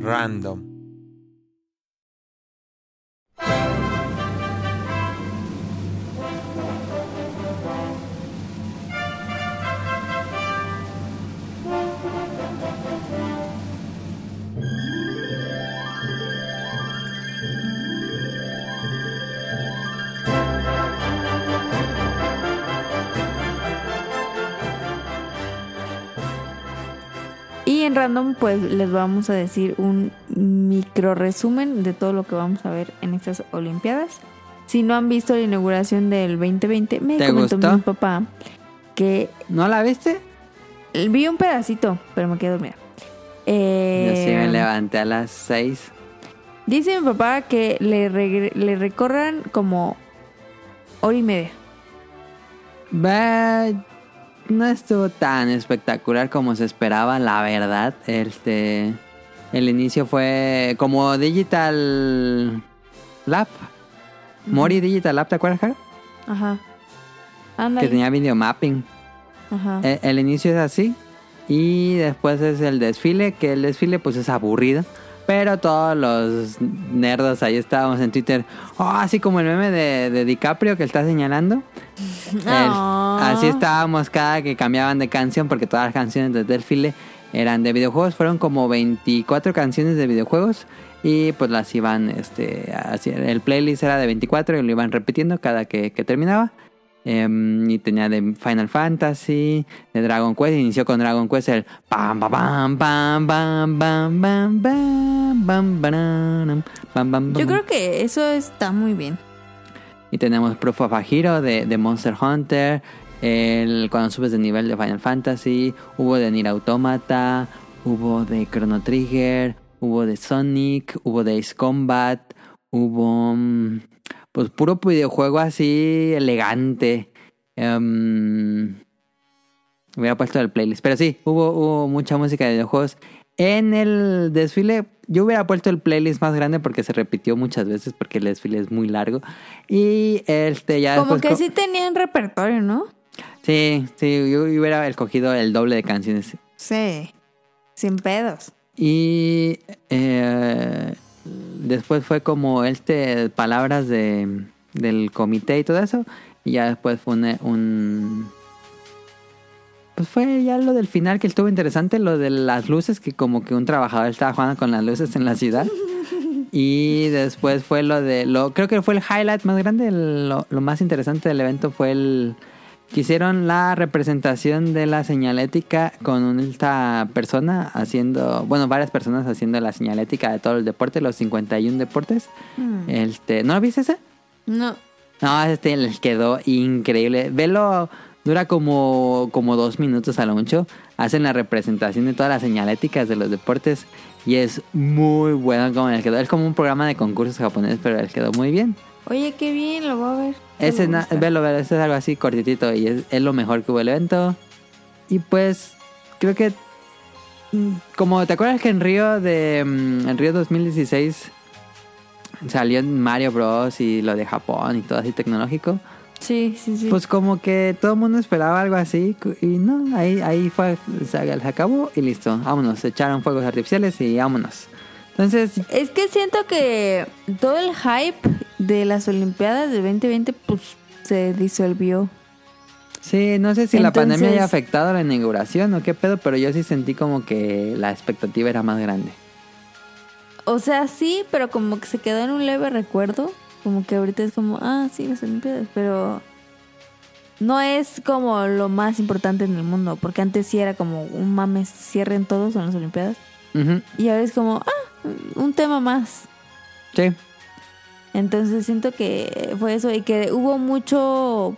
Random. Y en random, pues les vamos a decir un micro resumen de todo lo que vamos a ver en estas Olimpiadas. Si no han visto la inauguración del 2020, me ¿Te comentó gustó? mi papá que ¿No la viste? vi un pedacito, pero me quedé dormida. Eh, Yo sí me levanté a las 6. Dice mi papá que le, le recorran como hora y media. Va- No estuvo tan espectacular como se esperaba, la verdad. Este. El inicio fue como Digital Lab. Mori Digital Lab, ¿te acuerdas? Ajá. Que tenía videomapping. Ajá. Eh, el inicio es así. Y después es el desfile, que el desfile pues es aburrido. Pero todos los nerdos ahí estábamos en Twitter. Oh, así como el meme de, de DiCaprio que está señalando. El- así estábamos cada que cambiaban de canción porque todas las canciones del desfile eran de videojuegos. Fueron como 24 canciones de videojuegos y pues las iban, este, así, el playlist era de 24 y lo iban repitiendo cada que, que terminaba. Em, y tenía de Final Fantasy, de Dragon Quest, inició con Dragon Quest el pam pam pam pam pam pam pam pam pam Yo creo que eso está muy bien. Y tenemos Proof of a Hero de, de Monster Hunter. El, cuando subes de nivel de Final Fantasy. Hubo de Nier Automata. Hubo de Chrono Trigger. Hubo de Sonic. Hubo de Ace Combat. Hubo. Pues puro videojuego así elegante. Em, hubiera puesto el playlist. Pero sí, hubo, hubo mucha música de videojuegos. En el desfile, yo hubiera puesto el playlist más grande porque se repitió muchas veces porque el desfile es muy largo. Y este ya Como que co- sí tenían repertorio, ¿no? Sí, sí, yo hubiera escogido el doble de canciones. Sí. Sin pedos. Y eh, después fue como este palabras de, del comité y todo eso. Y ya después fue un, un- Pues fue ya lo del final que estuvo interesante, lo de las luces, que como que un trabajador estaba jugando con las luces en la ciudad. Y después fue lo de. lo Creo que fue el highlight más grande, lo, lo más interesante del evento fue el. Hicieron la representación de la señalética con una persona haciendo. Bueno, varias personas haciendo la señalética de todos los deportes, los 51 deportes. Hmm. Este, ¿No lo viste ese? No. No, este les quedó increíble. Velo, dura como, como dos minutos a lo mucho. Hacen la representación de todas las señaléticas de los deportes y es muy bueno como les quedó. Es como un programa de concursos japonés, pero les quedó muy bien. Oye, qué bien, lo voy a ver. Ese, na- gusta. velo, velo, ese es algo así cortitito y es, es lo mejor que hubo el evento. Y pues, creo que, mm, como te acuerdas que en Río de, mm, en Río 2016 salió Mario Bros. y lo de Japón y todo así tecnológico. Sí, sí, sí. Pues como que todo el mundo esperaba algo así y no, ahí, ahí fue, se, se acabó y listo, vámonos, se echaron fuegos artificiales y vámonos. Entonces, Es que siento que todo el hype de las Olimpiadas de 2020 pues se disolvió. sí, no sé si la pandemia haya afectado la inauguración o qué pedo, pero yo sí sentí como que la expectativa era más grande. O sea, sí, pero como que se quedó en un leve recuerdo. Como que ahorita es como, ah, sí, las Olimpiadas, pero no es como lo más importante en el mundo, porque antes sí era como un mames, cierren todos en las Olimpiadas. Y ahora es como, ah, un tema más. Sí, Entonces siento que fue eso y que hubo mucho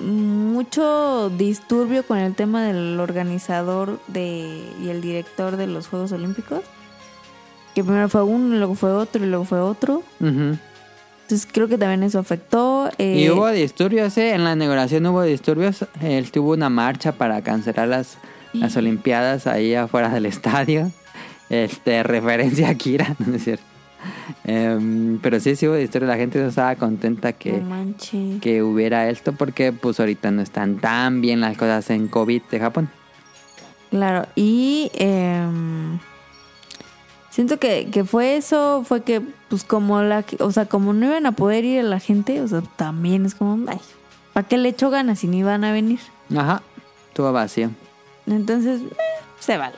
mucho disturbio con el tema del organizador de y el director de los Juegos Olímpicos. Que primero fue uno, luego fue otro y luego fue otro. Entonces creo que también eso afectó. eh, Y hubo disturbios, ¿eh? En la inauguración hubo disturbios. Él tuvo una marcha para cancelar las, las Olimpiadas ahí afuera del estadio. Este, referencia a Kira, no es cierto. Em, pero sí, sí hubo disturbios. La gente no estaba contenta que, no que hubiera esto porque pues ahorita no están tan bien las cosas en COVID de Japón. Claro, y em, siento que, que fue eso, fue que pues como la, o sea, como no iban a poder ir a la gente, o sea, también es como, ay, ¿para qué le echo ganas si ni iban a venir? Ajá, estuvo vacío. Entonces, eh, se vale.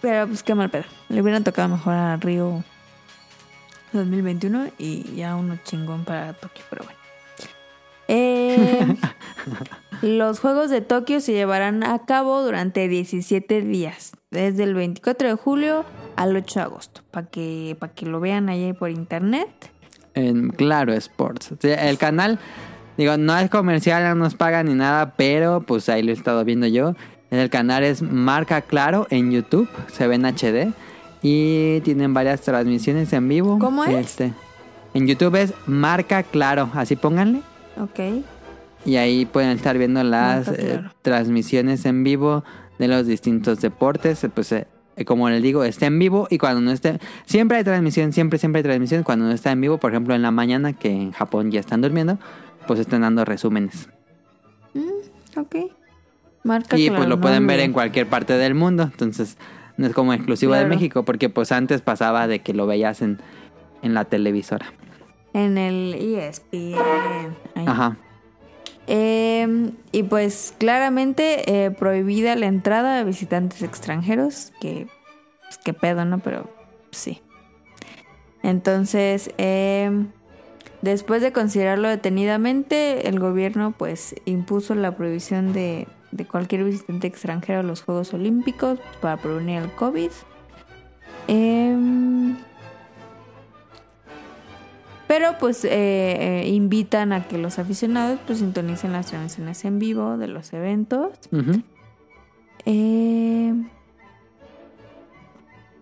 Pero pues qué mal pedo. Le hubieran tocado mejor a Río 2021 y ya uno chingón para Tokio, pero bueno. Eh, los Juegos de Tokio se llevarán a cabo durante 17 días, desde el 24 de julio al 8 de agosto, para que, para que lo vean ahí por internet. En Claro Sports. El canal, digo, no es comercial, no nos paga ni nada, pero pues ahí lo he estado viendo yo. El canal es Marca Claro en YouTube, se ve en HD y tienen varias transmisiones en vivo. ¿Cómo es? Este, en YouTube es Marca Claro, así pónganle. Ok. Y ahí pueden estar viendo las eh, Claro. transmisiones en vivo de los distintos deportes. Eh, Pues eh, como les digo, está en vivo y cuando no esté... Siempre hay transmisión, siempre, siempre hay transmisión. Cuando no está en vivo, por ejemplo en la mañana, que en Japón ya están durmiendo, pues están dando resúmenes. Ok. Marca y pues lo pueden ver en cualquier parte del mundo. Entonces no es como exclusivo de. México, porque pues antes pasaba de que lo veías en, en la televisora. En el ESPN. ahí. Ajá. Eh, y pues claramente eh, prohibida la entrada de visitantes extranjeros, que pues, qué pedo, ¿no? Pero sí. Entonces, eh, después de considerarlo detenidamente, el gobierno pues impuso la prohibición de, de cualquier visitante extranjero a los Juegos Olímpicos para prevenir el COVID. Em, pero pues eh, eh, invitan a que los aficionados pues sintonicen las transmisiones en vivo de los eventos. Eh,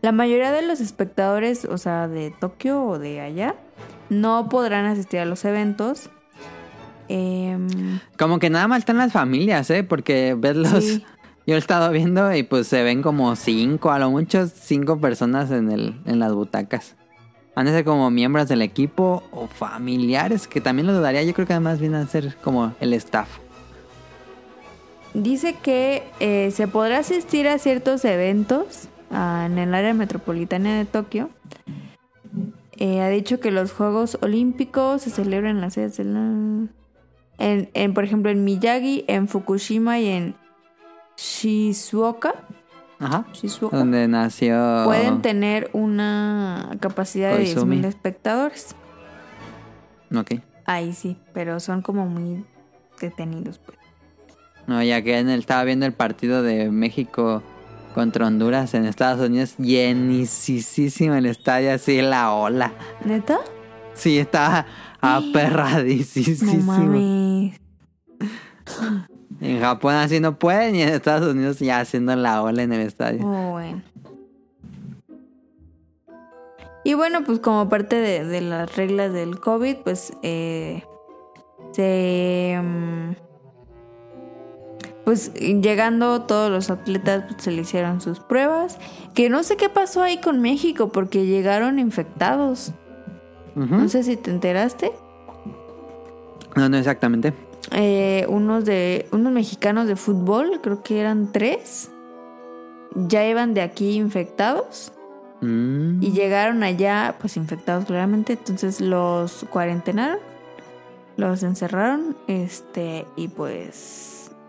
la mayoría de los espectadores, o sea, de Tokio o de allá, no podrán asistir a los eventos. Em, Como que nada más están las familias, ¿eh? Porque ves los... Sí. Yo he estado viendo y pues se ven como cinco, a lo mucho cinco personas en, el, en las butacas. Van a ser como miembros del equipo o familiares, que también lo dudaría. Yo creo que además vienen a ser como el staff. dice que eh, se podrá asistir a ciertos eventos ah, en el área metropolitana de Tokio. Eh, ha dicho que los Juegos Olímpicos se celebran en las sedes de la... En, en, por ejemplo, en Miyagi, en Fukushima y en Shizuoka. Ajá. Shizuoka, Donde nació. pueden tener una capacidad de Koizumi. 10.000 espectadores. Ok. Ahí sí, pero son como muy detenidos. Pues. No, ya que en el, estaba viendo el partido de México contra Honduras en Estados Unidos, llenísimo el estadio, así la ola. ¿Neta? Sí, estaba No aperradísimo. mames. en Japón así no pueden y en Estados Unidos ya haciendo la ola en el estadio. Oh, bueno. Y bueno, pues como parte de, de las reglas del COVID, pues eh, se... mm, Pues llegando todos los atletas pues, se le hicieron sus pruebas. Que no sé qué pasó ahí con México porque llegaron infectados. No sé si te enteraste. No, no exactamente. Eh, unos de unos mexicanos de fútbol, creo que eran tres, ya iban de aquí infectados Mm. y llegaron allá pues infectados claramente, entonces los cuarentenaron, los encerraron, este y pues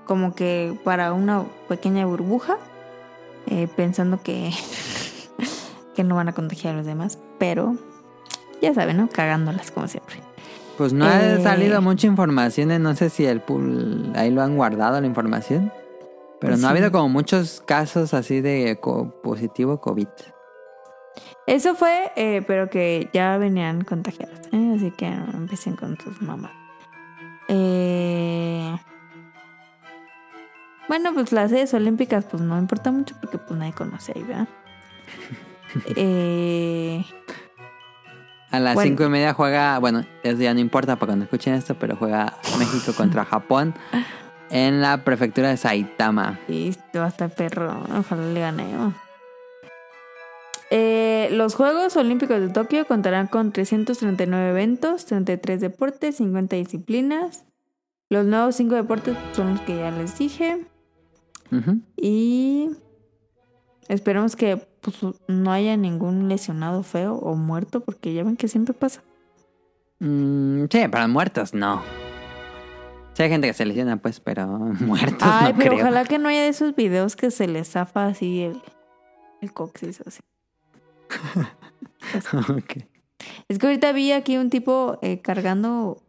como que para una pequeña burbuja, eh, pensando que que no van a contagiar a los demás, pero ya saben, ¿no? Cagándolas como siempre. Pues no ha Eh. salido mucha información, eh, no sé si el pool, ahí lo han guardado la información. Pero Pues no ha habido como muchos casos así de positivo COVID. Eso fue, eh, pero que ya venían contagiados, así que no empiecen con sus mamás. Eh, Bueno, pues las sedes olímpicas, pues no importa mucho porque pues nadie conoce ahí, ¿verdad? eh, A las Bueno. cinco y media juega, bueno, eso ya no importa para cuando escuchen esto, pero juega México contra Japón en la prefectura de Saitama. y esto va a estar perro, ojalá le ganemos. Eh, los Juegos Olímpicos de Tokio contarán con 339 eventos, 33 deportes, 50 disciplinas. Los nuevos 5 deportes son los que ya les dije. Y esperemos que pues, no haya ningún lesionado feo o muerto, porque ya ven que siempre pasa. Mm, sí, para muertos no. Sí hay gente que se lesiona, pues, pero muertos Ay, no pero creo. ojalá que no haya de esos videos que se les zafa así el, el coxis así. Es que ahorita vi aquí un tipo eh, cargando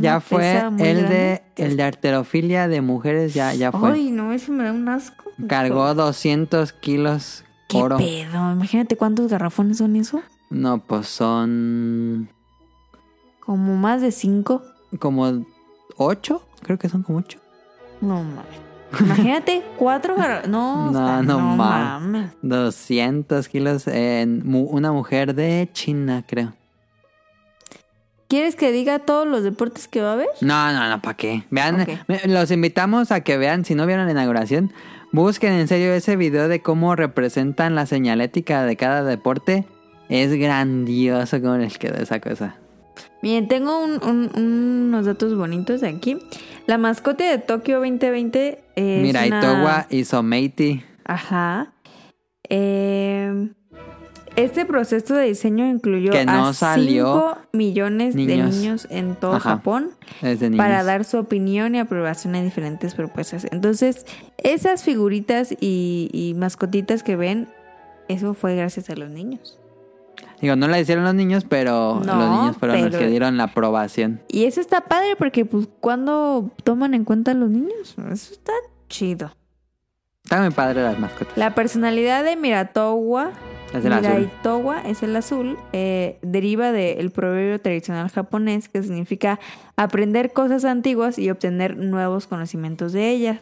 Ya fue el de grande. el de arterofilia de mujeres, ya, ya fue. Ay, no, eso me da un asco. Cargó 200 kilos ¿Qué oro. pedo? Imagínate cuántos garrafones son eso. No, pues son Como más de cinco. como 8, creo que son como 8. No mames. Imagínate, cuatro garrafones. No, No, o sea, no no ma- mames. 200 kilos en mu- una mujer de China, creo. ¿Quieres que diga todos los deportes que va a haber? No, no, no, ¿para qué? Vean, los invitamos a que vean, si no vieron la inauguración, busquen en serio ese video de cómo representan la señalética de cada deporte. Es grandioso cómo les quedó esa cosa. Miren, tengo un- un- unos datos bonitos de aquí. La mascota de Tokio 2020 es Mira, una- Itowa y Someiti. Ajá. Eh, este proceso de diseño incluyó Que no a salió 5 millones de niños. en todo Ajá. Japón para dar su opinión y aprobación a diferentes propuestas. Entonces, esas figuritas y, y mascotitas que ven, eso fue gracias a los niños. Digo, no la hicieron los niños, pero No, los niños fueron los pero- que dieron la aprobación. Y eso está padre porque, pues, cuando toman en cuenta a los niños, eso está chido. Está muy padre las mascotas. La personalidad de Miratowa, Es el azul. Miraitowa es el azul, eh, deriva del proverbio tradicional japonés que significa aprender cosas antiguas y obtener nuevos conocimientos de ellas.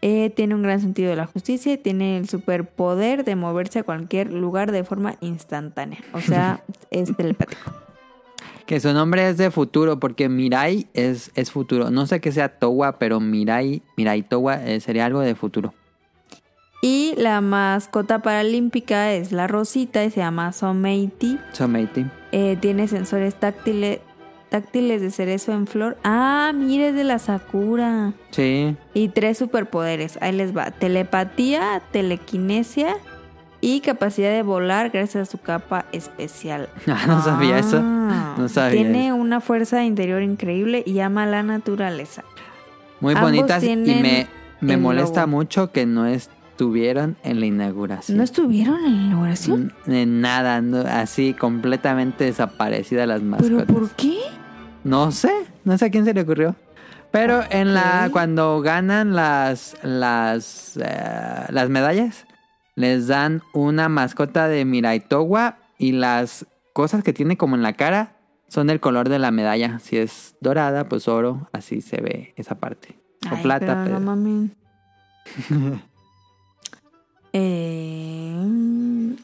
Eh, tiene un gran sentido de la justicia y tiene el superpoder de moverse a cualquier lugar de forma instantánea. O sea, es telepático. Que su nombre es de futuro, porque Mirai es, es futuro. No sé qué sea Towa, pero Mirai, Mirai Towa eh, sería algo de futuro. Y la mascota paralímpica es la rosita y se llama Someiti. Someiti. Eh, tiene sensores táctiles, táctiles de cerezo en flor. Ah, mire, es de la Sakura. Sí. Y tres superpoderes. Ahí les va. Telepatía, telequinesia y capacidad de volar gracias a su capa especial. Ah, no sabía eso. Ah, No sabía Tiene eso. una fuerza interior increíble y ama la naturaleza. Muy Ambos bonitas y me, me molesta logo. mucho que no es estuvieron en la inauguración. ¿No estuvieron en la inauguración? Mm, En nada, no- así completamente desaparecidas las ¿Pero mascotas. por qué? No sé, no sé a quién se le ocurrió. Pero en la cuando ganan las las eh, las medallas les dan una mascota de Miraitowa y las cosas que tiene como en la cara son del color de la medalla. Si es dorada, pues oro, así se ve esa parte. O Ay, plata, pero pero no mames. Eh,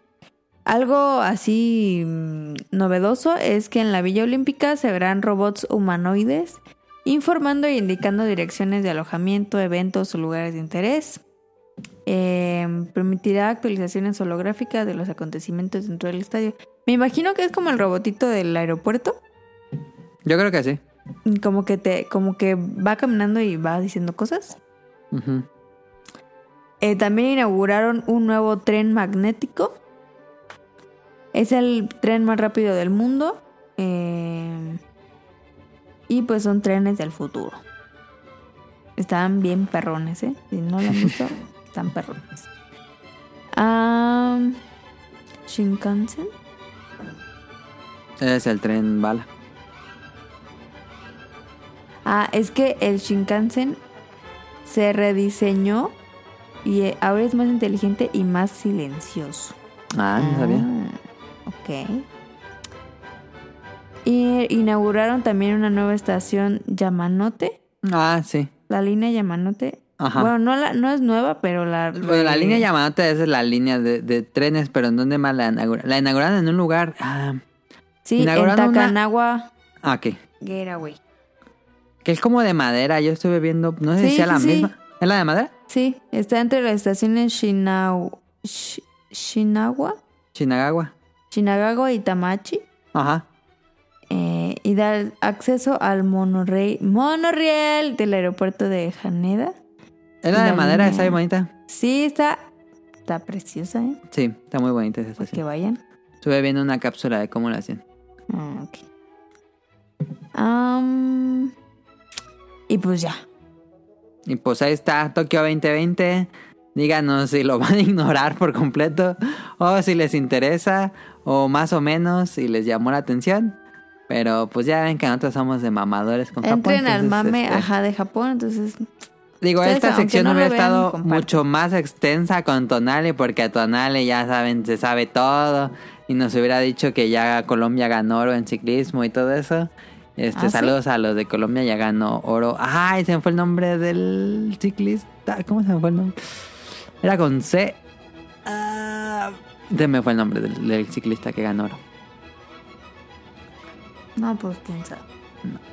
algo así mm, novedoso es que en la Villa Olímpica se verán robots humanoides informando e indicando direcciones de alojamiento, eventos o lugares de interés. Eh, permitirá actualizaciones holográficas de los acontecimientos dentro del estadio. Me imagino que es como el robotito del aeropuerto. yo creo que sí. Como que te, como que va caminando y va diciendo cosas. Ujú. Eh, también inauguraron un nuevo tren magnético. Es el tren más rápido del mundo. Eh, y pues son trenes del futuro. Están bien perrones, ¿eh? Si no lo han visto, están perrones. Shinkansen. Es el tren bala. Ah, es que el Shinkansen se rediseñó y eh, ahora es más inteligente y más silencioso. Ah, no sabía. Ah, ok. Y inauguraron también una nueva estación Yamanote. Ah, sí. La línea Yamanote. Ajá. Bueno, no, la, no es nueva, pero la... Bueno, la línea Yamanote es la línea de, de trenes, pero ¿en dónde más la inauguraron? La inauguraron en un lugar. Ah, Sí, en inauguraron una- ah, ok. Getaway. Que es como de madera. Yo estuve viendo, no sé si Sí, sea la sí. misma. ¿Es la de madera? Sí, está entre las estaciones Shinau... Shi- Shinagua, Shinagawa. Shinagawa y Tamachi. Ajá. eh, y da acceso al monorriel, monorriel del aeropuerto de Haneda. Es la de madera, está bien bonita. Sí, está, está preciosa, ¿eh? Sí, está muy bonita esa Pues que estación. vayan. Estuve viendo una cápsula de cómo la hacían. Ah, ok. Am, y pues ya. Y pues ahí está, Tokio 2020. Díganos si lo van a ignorar por completo o si les interesa o más o menos si les llamó la atención. Pero pues ya ven que nosotros somos de mamadores con Japón. Entren al mame, este, ajá, de Japón, entonces... Digo, esta sección no hubiera vean, estado mucho más extensa con Tonale porque a Tonale ya saben, se sabe todo y nos hubiera dicho que ya Colombia ganó oro en ciclismo y todo eso. Este, ¿Ah, sí? saludos a los de Colombia, ya ganó oro. Ay, se me fue el nombre del ciclista. ¿Cómo se me fue el nombre? Era con C. Ah, se me fue el nombre del, del ciclista que ganó oro. No, pues quién sabe.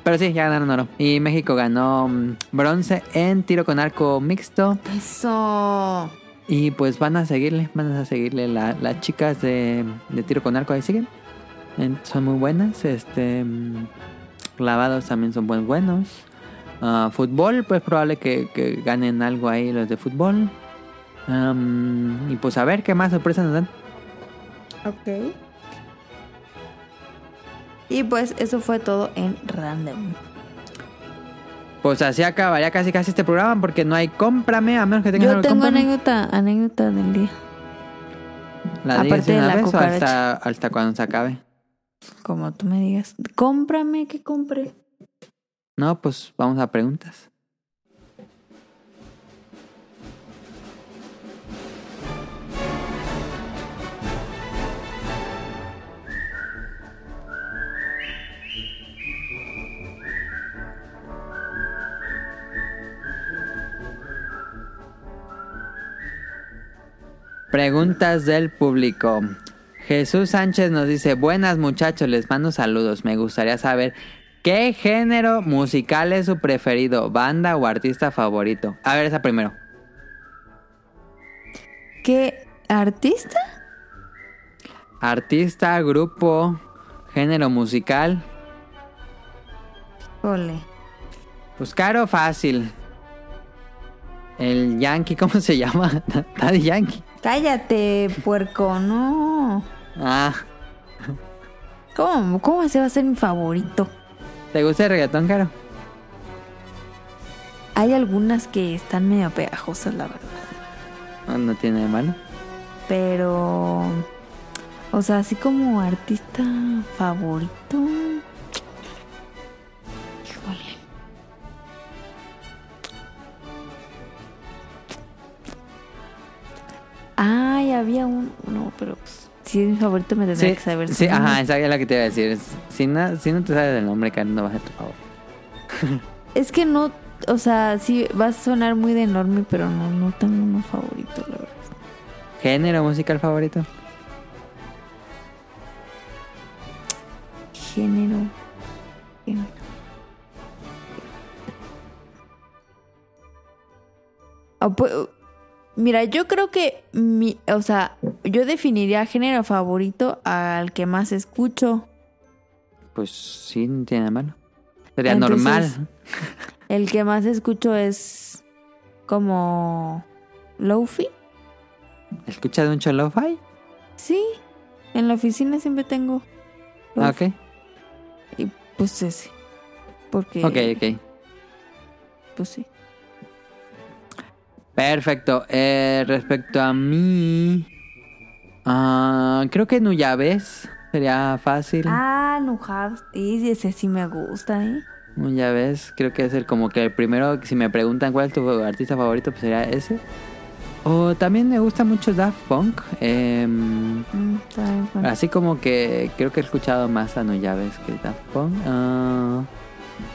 Pero sí, ya ganaron oro. Y México ganó mm, bronce en tiro con arco mixto. Eso. Y pues van a seguirle, van a seguirle la- las chicas de, de tiro con arco ahí siguen. En- son muy buenas. Este mm, clavados también son buen buenos. Ah, fútbol, pues probable que, que ganen algo ahí los de fútbol. Y pues a ver qué más sorpresas nos dan. Ok. Y pues eso fue todo en random. Pues así acabaría casi casi este programa porque no hay cómprame a menos que tengas Yo algo tengo anécdota, anécdota del día. ¿La aparte de la vez o hasta, hasta cuando se acabe? Como tú me digas, cómprame, que compre. No, pues vamos a preguntas. Preguntas del público. Jesús Sánchez nos dice, buenas muchachos, les mando saludos. Me gustaría saber qué género musical es su preferido, banda o artista favorito. A ver, esa primero. ¿Qué artista? Artista, grupo, género musical. Ole. Pues caro, fácil. El Yankee, ¿cómo se llama? Daddy Yankee. Cállate, puerco, no. Ah, ¿Cómo, ¿Cómo se va a ser mi favorito? ¿te gusta el reggaetón, caro? Hay algunas que están medio pegajosas, la verdad. No, no tiene de malo. Pero. O sea, así como artista favorito. Ay, había un. No, pero pues, si es mi favorito me tendría Sí, que saber. sí nombre. ajá, esa es la que te iba a decir. Si no, si no te sabes el nombre, Karen, no va a tu favor. Es que no. O sea, sí, va a sonar muy de enorme, pero no, no tengo uno favorito, la verdad. ¿Género musical favorito? Género. género. Ah, pu- Mira, yo creo que mi, o sea, yo definiría género favorito al que más escucho. Pues sí, no tiene de malo. Sería Entonces- normal. El que más escucho es como Lofi. ¿Escuchas mucho lo-fi? Sí, en la oficina siempre tengo. Ah, ok. Y pues ese. Porque Ok, ok. pues sí. Perfecto. Eh, respecto a mí... ah, creo que Nuyabes sería fácil. Ah, Nujabs. Y ese sí me gusta, ¿eh? Nuyabes creo que es el como que el primero, si me preguntan cuál es tu artista favorito, pues sería ese. O también me gusta mucho Daft Punk. em, Mm, bueno. Así como que creo que he escuchado más a Nuyabes que Daft Punk. Ah,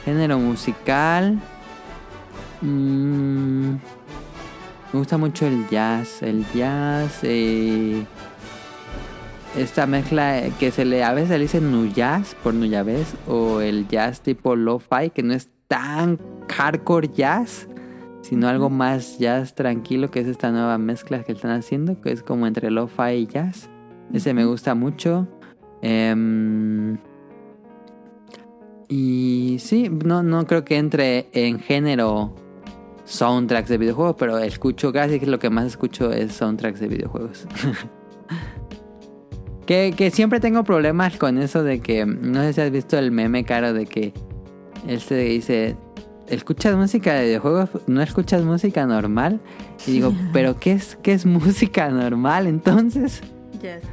género musical. Mm, me gusta mucho el jazz. El jazz. eh, esta mezcla que se le a veces le dice nuyaz por nuyabes. O el jazz tipo lo-fi que no es tan hardcore jazz. Sino algo más jazz tranquilo, que es esta nueva mezcla que están haciendo, que es como entre lo-fi y jazz. Ese me gusta mucho. Em, y sí, no, no creo que entre en género soundtracks de videojuegos, pero escucho casi que lo que más escucho es soundtracks de videojuegos. que, que siempre tengo problemas con eso de que, no sé si has visto el meme caro de que este dice, ¿escuchas música de videojuegos? ¿No escuchas música normal? Y digo, ¿pero qué es, qué es música normal entonces? Ya sé.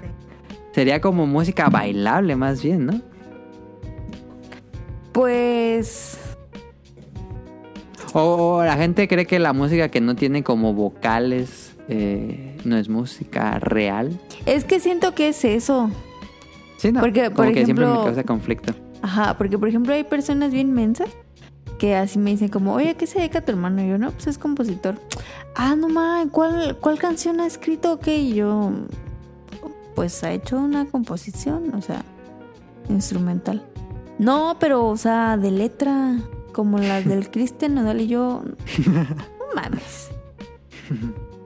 Sería como música bailable más bien, ¿no? Pues. O, o la gente cree que la música que no tiene como vocales eh, no es música real. Es que siento que es eso. Sí, no. Porque, como por que siempre me ejemplo- causa conflicto. Ajá, porque por ejemplo hay personas bien mensas que así me dicen como, oye, ¿a ¿qué se dedica tu hermano? Y yo, no, pues es compositor. Ah, no mames, ¿cuál, ¿cuál canción ha escrito? Ok, y yo, pues ha hecho una composición, o sea, instrumental. No, pero, o sea, de letra, como las del Cristian Nodal y yo, no mames.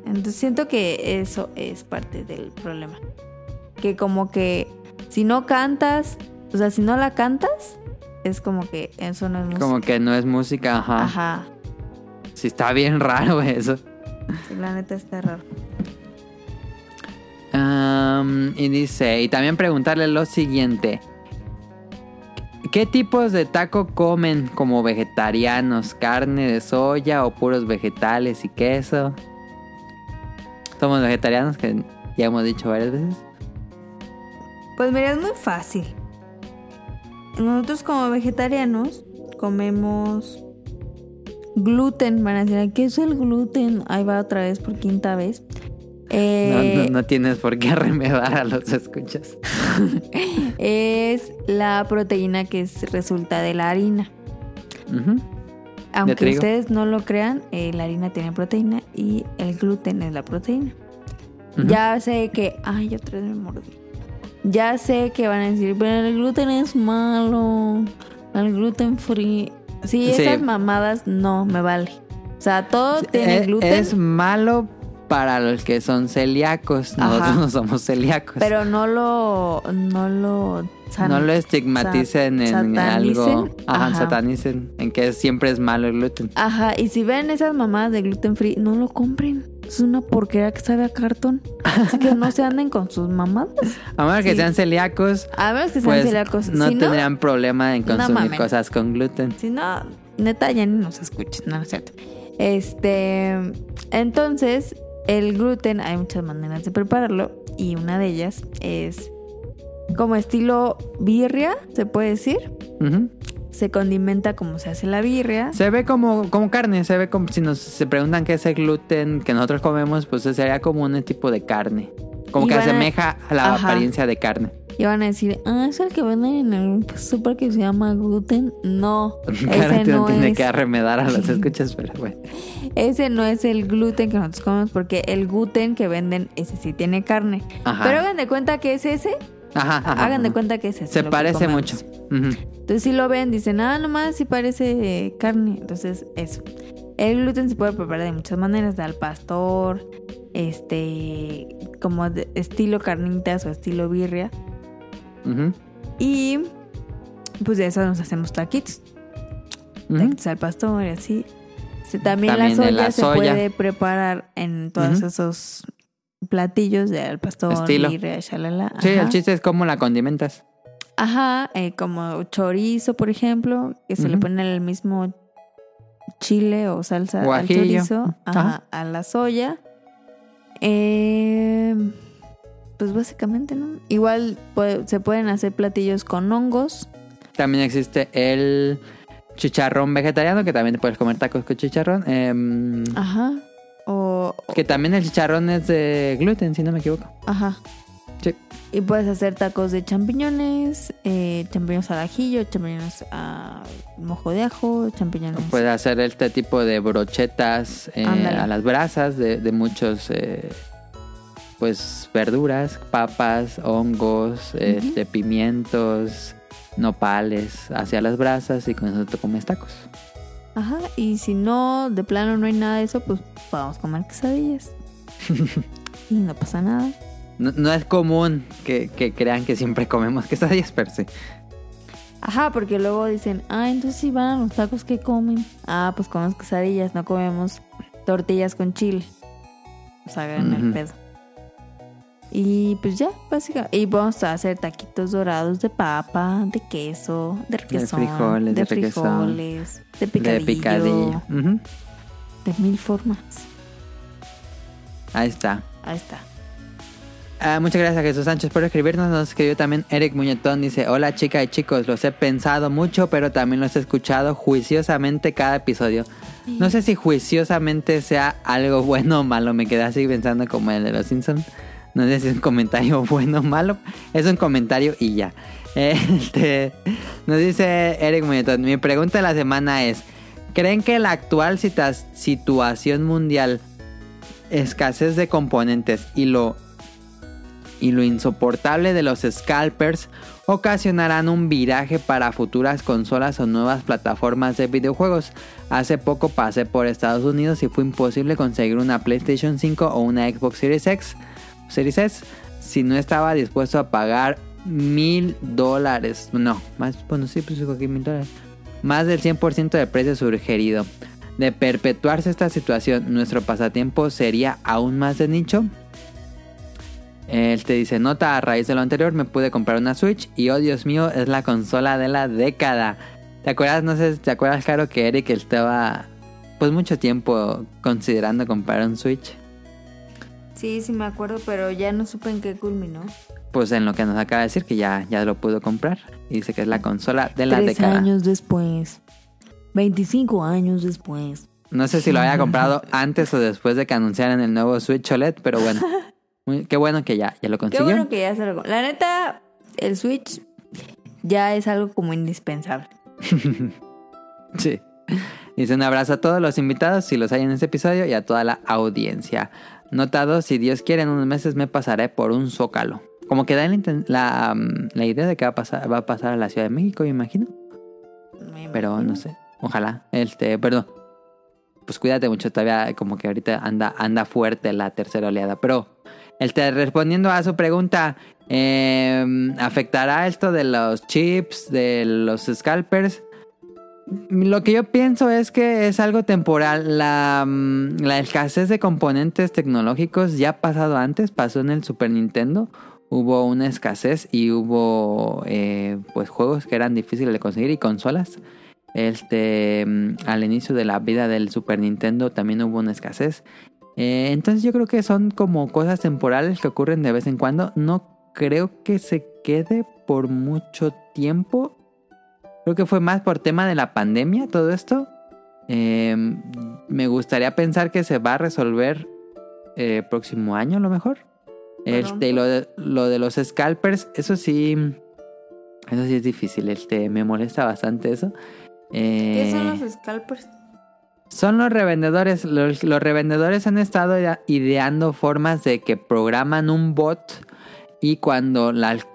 Entonces siento que eso es parte del problema. Que como que si no cantas, o sea, si no la cantas, es como que eso no es música. Como que no es música, ajá. Ajá. Sí, está bien raro eso. Sí, la neta está raro. Y dice, y también preguntarle lo siguiente. ¿Qué tipos de taco comen como vegetarianos? ¿Carne de soya o puros vegetales y queso? Somos vegetarianos, que ya hemos dicho varias veces. Pues mira, es muy fácil. Nosotros como vegetarianos comemos gluten. Van a decir, ¿qué es el gluten? Ahí va otra vez por quinta vez. No, Eh, no- no tienes por qué remedar a los escuchas. Es la proteína que es- resulta de la harina. Aunque ustedes no lo crean, eh, la harina tiene proteína y el gluten es la proteína. Ya sé que. Ay, otra vez me mordí. Ya sé que van a decir, pero el gluten es malo. El gluten free. Sí, Sí. esas mamadas no me vale. O sea, todo tiene Eh, gluten, Es malo para los que son celíacos. Nosotros Ajá. no somos celíacos. pero no lo. No lo. san- no lo estigmaticen en algo. Ajá, Ajá. satanicen. En que siempre es malo el gluten. Ajá, y si ven esas mamadas de gluten free, no lo compren. Es una porquería que sabe a cartón. Así que no se anden con sus mamadas. A menos que sean celíacos, A menos que sean pues celíacos. no si no, tendrían problema en no consumir cosas con gluten. Si no, neta, ya ni nos escuchen, no, no es cierto. Este, entonces, el gluten hay muchas maneras de prepararlo y una de ellas es como estilo birria, se puede decir. Se condimenta como se hace la birria. Se ve como, como carne, se ve como si nos se preguntan qué es el gluten que nosotros comemos, pues sería como un tipo de carne. Como Y que a- asemeja a la Ajá. apariencia de carne. Y van a decir, ah, es el que venden en el súper que se llama gluten. No, ese Claramente no no tiene es. que arremedar a los escuchas, pero bueno. Ese no es el gluten que nosotros comemos porque el gluten que venden, ese sí tiene carne. Ajá. Pero hagan de cuenta que es ese. Ajá, ajá, hagan de cuenta que es ese. Se parece mucho. Ujú. Entonces si lo ven, dicen, ah, nomás sí parece carne. Entonces, eso. El gluten se puede preparar de muchas maneras, de al pastor, este, como de estilo carnitas o estilo birria. Y pues de eso nos hacemos taquitos. Ujú. taquitos al pastor y así. También, También la soya la se soya. puede preparar en todos esos platillos de al pastor, Estilo. birria, shalala. Sí, el chiste es cómo la condimentas. Ajá, eh, como chorizo, por ejemplo, que se le pone el mismo chile o salsa Guajillo. al chorizo, Ajá. a la soya. Eh, pues básicamente, ¿no? Igual puede- se pueden hacer platillos con hongos. También existe el chicharrón vegetariano, que también te puedes comer tacos con chicharrón. Em, Ajá. O, que también el chicharrón es de gluten, si no me equivoco. ajá. Sí. Y puedes hacer tacos de champiñones, eh, champiñones al ajillo, champiñones a mojo de ajo, champiñones. Puedes hacer este tipo de brochetas eh, a las brasas de, de muchos, eh, pues, verduras, papas, hongos, este, pimientos, nopales hacia las brasas y con eso te comes tacos. Ajá, y si no, de plano no hay nada de eso, pues podemos comer quesadillas. y no pasa nada. No, no es común que, que crean que siempre comemos quesadillas, pero sí. Ajá, porque luego dicen, ah, entonces si van a los tacos que comen. Ah, pues comemos quesadillas, no comemos tortillas con chile. O sea, hagan el pedo. Y pues ya, básicamente. Y vamos a hacer taquitos dorados de papa, de queso, de requesón, frijoles, de de frijoles, de picadillo, De picadillo. De mil formas. Ahí está. Ahí está. Ah, muchas gracias a Jesús Sánchez por escribirnos. Nos escribió también Eric Muñetón. Dice, hola chica y chicos, los he pensado mucho, pero también los he escuchado juiciosamente cada episodio. No sé si juiciosamente sea algo bueno o malo. Me quedé así pensando como el de los Simpsons. No sé si es un comentario bueno o malo. Es un comentario y ya. Este, nos dice Eric Muñetón. Mi pregunta de la semana es, ¿creen que la actual situación mundial, escasez de componentes y lo y lo insoportable de los scalpers ocasionarán un viraje para futuras consolas o nuevas plataformas de videojuegos. Hace poco pasé por Estados Unidos y fue imposible conseguir una PlayStation 5 o una Xbox Series X Series S si no estaba dispuesto a pagar mil dólares. No, más, bueno, sí, pues aquí mil dólares. Más del 100% del precio sugerido. De perpetuarse esta situación, nuestro pasatiempo sería aún más de nicho. Él te dice, nota a raíz de lo anterior, me pude comprar una Switch y oh Dios mío, es la consola de la década. ¿Te acuerdas? No sé, ¿te acuerdas, Caro, que Eric estaba pues mucho tiempo considerando comprar un Switch? Sí, sí me acuerdo, pero ya no supe en qué culminó. Pues en lo que nos acaba de decir que ya, ya lo pudo comprar. Y dice que es la consola de la Tres década. años después. 25 años después. No sé si lo había comprado antes o después de que anunciaran el nuevo Switch OLED, pero bueno. Muy- qué bueno que ya, ya lo Qué consiguió. bueno que ya se lo... La neta, el Switch ya es algo como indispensable. Sí. Dice un abrazo a todos los invitados, si los hay en este episodio, y a toda la audiencia. Notado, si Dios quiere, en unos meses me pasaré por un zócalo. Como que da la, mm, la idea de que va a, pasar, va a pasar a la Ciudad de México, me imagino. Me Pero no sé. Ojalá. Este, perdón. Pues cuídate mucho, todavía como que ahorita anda, anda fuerte la tercera oleada. Pero, este, respondiendo a su pregunta, eh, ¿afectará esto de los chips, de los scalpers? Lo que yo pienso es que es algo temporal. La, mm, la escasez de componentes tecnológicos ya ha pasado antes, pasó en el Super Nintendo. Hubo una escasez y hubo eh, pues juegos que eran difíciles de conseguir y consolas. Este, mm, al inicio de la vida del Super Nintendo también hubo una escasez. Eh, entonces yo creo que son como cosas temporales que ocurren de vez en cuando. No creo que se quede por mucho tiempo. Creo que fue más por tema de la pandemia todo esto. Eh, me gustaría pensar que se va a resolver eh, próximo año a lo mejor. Este, lo, de, lo de los scalpers, eso sí. Eso sí es difícil. Este, me molesta bastante eso. ¿Qué son Eh, los scalpers? son los revendedores. Los, los revendedores han estado idea- ideando formas de que programan un bot y cuando las,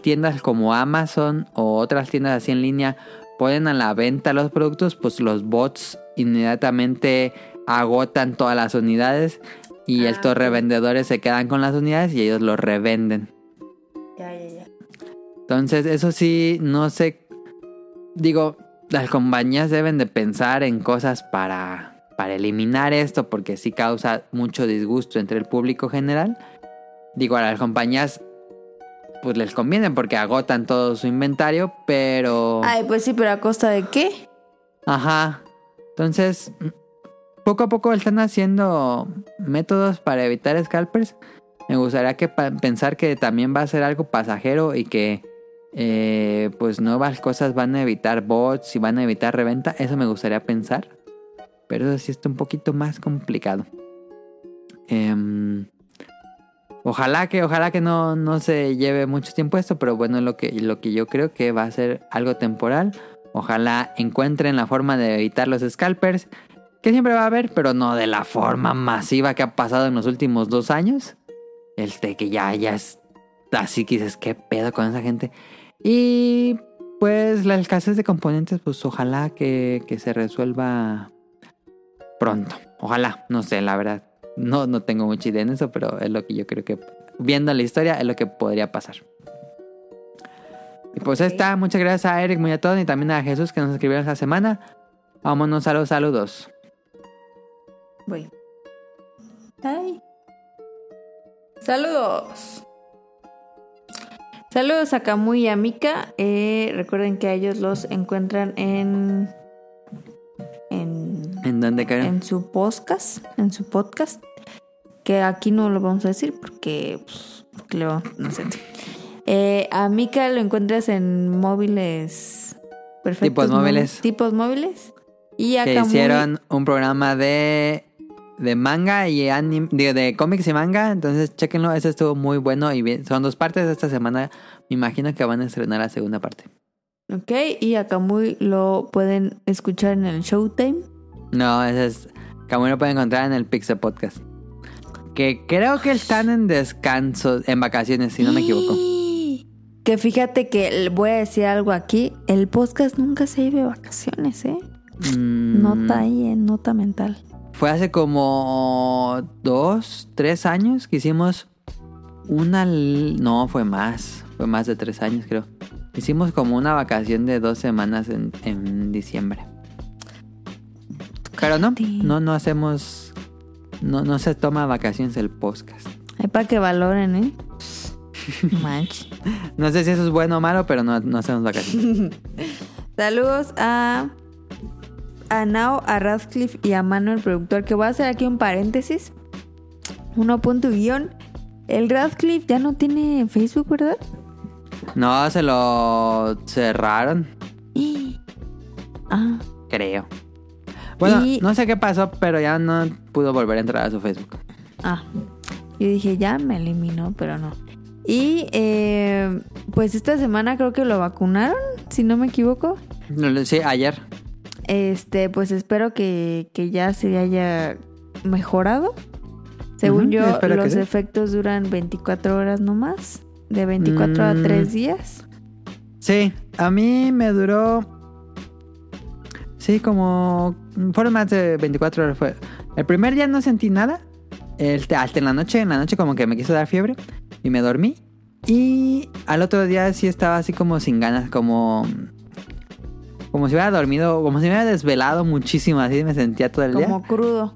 tiendas como Amazon o otras tiendas así en línea ponen a la venta los productos, pues los bots inmediatamente agotan todas las unidades y Ah, estos revendedores se quedan con las unidades y ellos los revenden. Ya, ya, ya. Entonces, eso sí, no sé. Digo, las compañías deben de pensar en cosas para, para eliminar esto, porque sí causa mucho disgusto entre el público general. Digo, a las compañías, pues les conviene porque agotan todo su inventario, pero. Ay, pues sí, pero a costa de qué? Ajá. Entonces, poco a poco están haciendo métodos para evitar scalpers. Me gustaría que pensar que también va a ser algo pasajero y que eh, pues nuevas cosas van a evitar bots y van a evitar reventa. Eso me gustaría pensar. Pero eso sí está un poquito más complicado. Em, ojalá que, ojalá que no, no se lleve mucho tiempo esto, pero bueno, lo que, lo que yo creo que va a ser algo temporal. Ojalá encuentren la forma de evitar los scalpers, que siempre va a haber, pero no de la forma masiva que ha pasado en los últimos dos años. Este que ya, ya es así que dices, ¿qué pedo con esa gente? Y pues la escasez de componentes, pues ojalá que, que se resuelva pronto. Ojalá, no sé, la verdad. No, no tengo mucha idea en eso, pero es lo que yo creo que, viendo la historia, es lo que podría pasar. Y pues ahí Ok. está, muchas gracias a Eric Muñatón y también a Jesús que nos escribieron esta semana. Vámonos a los saludos. Voy. Saludos. Saludos a Camuy y a Mika. Eh, recuerden que a ellos los encuentran en. En, ¿En dónde, Karen? en su podcast. En su podcast. Que aquí no lo vamos a decir porque. Pues, porque le vamos- no sé. Eh, a Mika lo encuentras en móviles. Perfectos Tipos móviles. mó- Tipos móviles. Y a que hicieron un programa de de manga y anime, de, de cómics y manga, entonces chequenlo, ese estuvo muy bueno y bien, son dos partes de esta semana, me imagino que van a estrenar la segunda parte. Ok, y a Camuy lo pueden escuchar en el Showtime. No, ese es, como lo pueden encontrar en el Pixel Podcast. Que creo que están en descanso, en vacaciones, si no me equivoco. Que fíjate que voy a decir algo aquí, el podcast nunca se iba de vacaciones, ¿eh? Mm, Nota ahí, en nota mental. Fue hace como dos, tres años que hicimos una... No, fue más. Fue más de tres años, creo. Hicimos como una vacación de dos semanas en, en diciembre. Pero no, no, no hacemos... No, no se toma vacaciones el podcast. Ahí para que valoren, ¿eh? No manches. No sé si eso es bueno o malo, pero no, no hacemos vacaciones. Saludos a, a Nao, a Radcliffe y a Manuel, productor, que voy a hacer aquí un paréntesis. Uno punto guion. El Radcliffe ya no tiene Facebook, ¿verdad? No, se lo cerraron, Ah, creo. Bueno, Y- no sé qué pasó, pero ya no pudo volver a entrar a su Facebook. ah. Yo dije, ya me eliminó, pero no. Y eh, pues esta semana creo que lo vacunaron, si no me equivoco. No, lo- Sí, ayer. Este, pues espero que, que ya se haya mejorado. Según yo, los sí. efectos duran 24 horas nomás. De 24 a Mm. 3 días. Sí, a mí me duró. Sí, como. Fueron más de 24 horas. Fue. El primer día no sentí nada. Este, hasta en la noche, en la noche como que me quiso dar fiebre. Y me dormí. Y al otro día sí estaba así como sin ganas, como. Como si hubiera dormido, como si me hubiera desvelado muchísimo, así me sentía todo el día. Como crudo.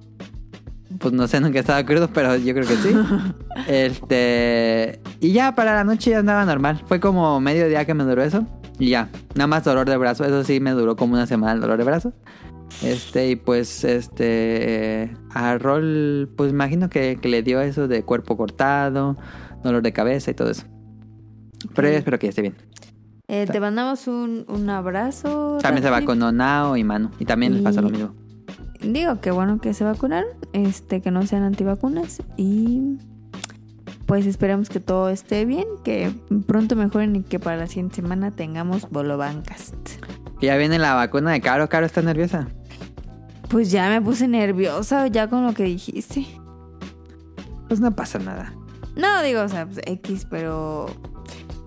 Pues no sé, nunca estaba crudo, pero yo creo que sí. este. Y ya para la noche ya andaba normal. Fue como medio día que me duró eso. Y ya. Nada más dolor de brazo. Eso sí me duró como una semana el dolor de brazo. Este, y pues, este, eh, a Rol, pues imagino que, que le dio eso de cuerpo cortado, dolor de cabeza y todo eso. Pero Ok. yo espero que ya esté bien. Eh, te mandamos un, un abrazo. También se Radcliffe. vacunó Nao y Manu. Y también les pasa lo mismo. Digo que bueno que se vacunaron, este, que no sean antivacunas y pues esperamos que todo esté bien, que pronto mejoren y que para la siguiente semana tengamos Bolobancast. Ya viene la vacuna de Caro. Caro está nerviosa. Pues ya me puse nerviosa ya con lo que dijiste. Pues no pasa nada. No, digo, o sea, pues, X, pero...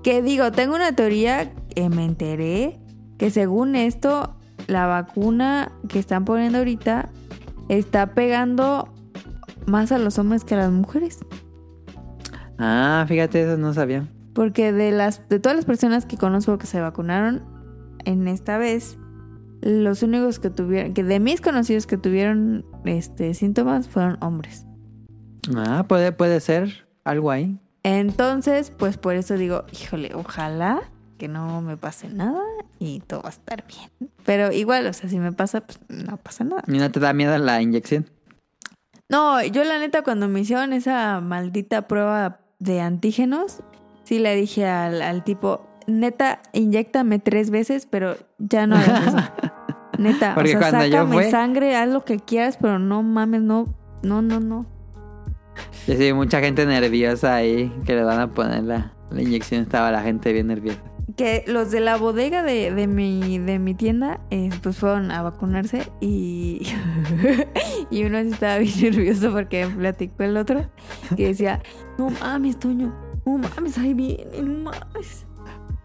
Que digo, tengo una teoría que me enteré que según esto, la vacuna que están poniendo ahorita está pegando más a los hombres que a las mujeres. Ah, fíjate, eso no sabía. Porque de las de todas las personas que conozco que se vacunaron en esta vez, los únicos que tuvieron, que de mis conocidos que tuvieron este síntomas fueron hombres. Ah, puede, puede ser algo ahí. Entonces, pues por eso digo, híjole, ojalá que no me pase nada y todo va a estar bien. Pero igual, o sea, si me pasa, pues no pasa nada. ¿Y no te da miedo la inyección? No, yo la neta cuando me hicieron esa maldita prueba de antígenos, sí le dije al, al tipo, neta, inyectame tres veces, pero ya no hagas eso. Neta, Porque o sea, sácame sangre, haz lo que quieras, pero no mames, no, no, no, no. Y sí, mucha gente nerviosa ahí que le van a poner la, la inyección. Estaba la gente bien nerviosa. Que los de la bodega de, de mi, de mi tienda, eh, pues fueron a vacunarse y, y uno estaba bien nervioso porque platicó el otro que decía, no mames, Toño, no mames, ahí viene, no mames.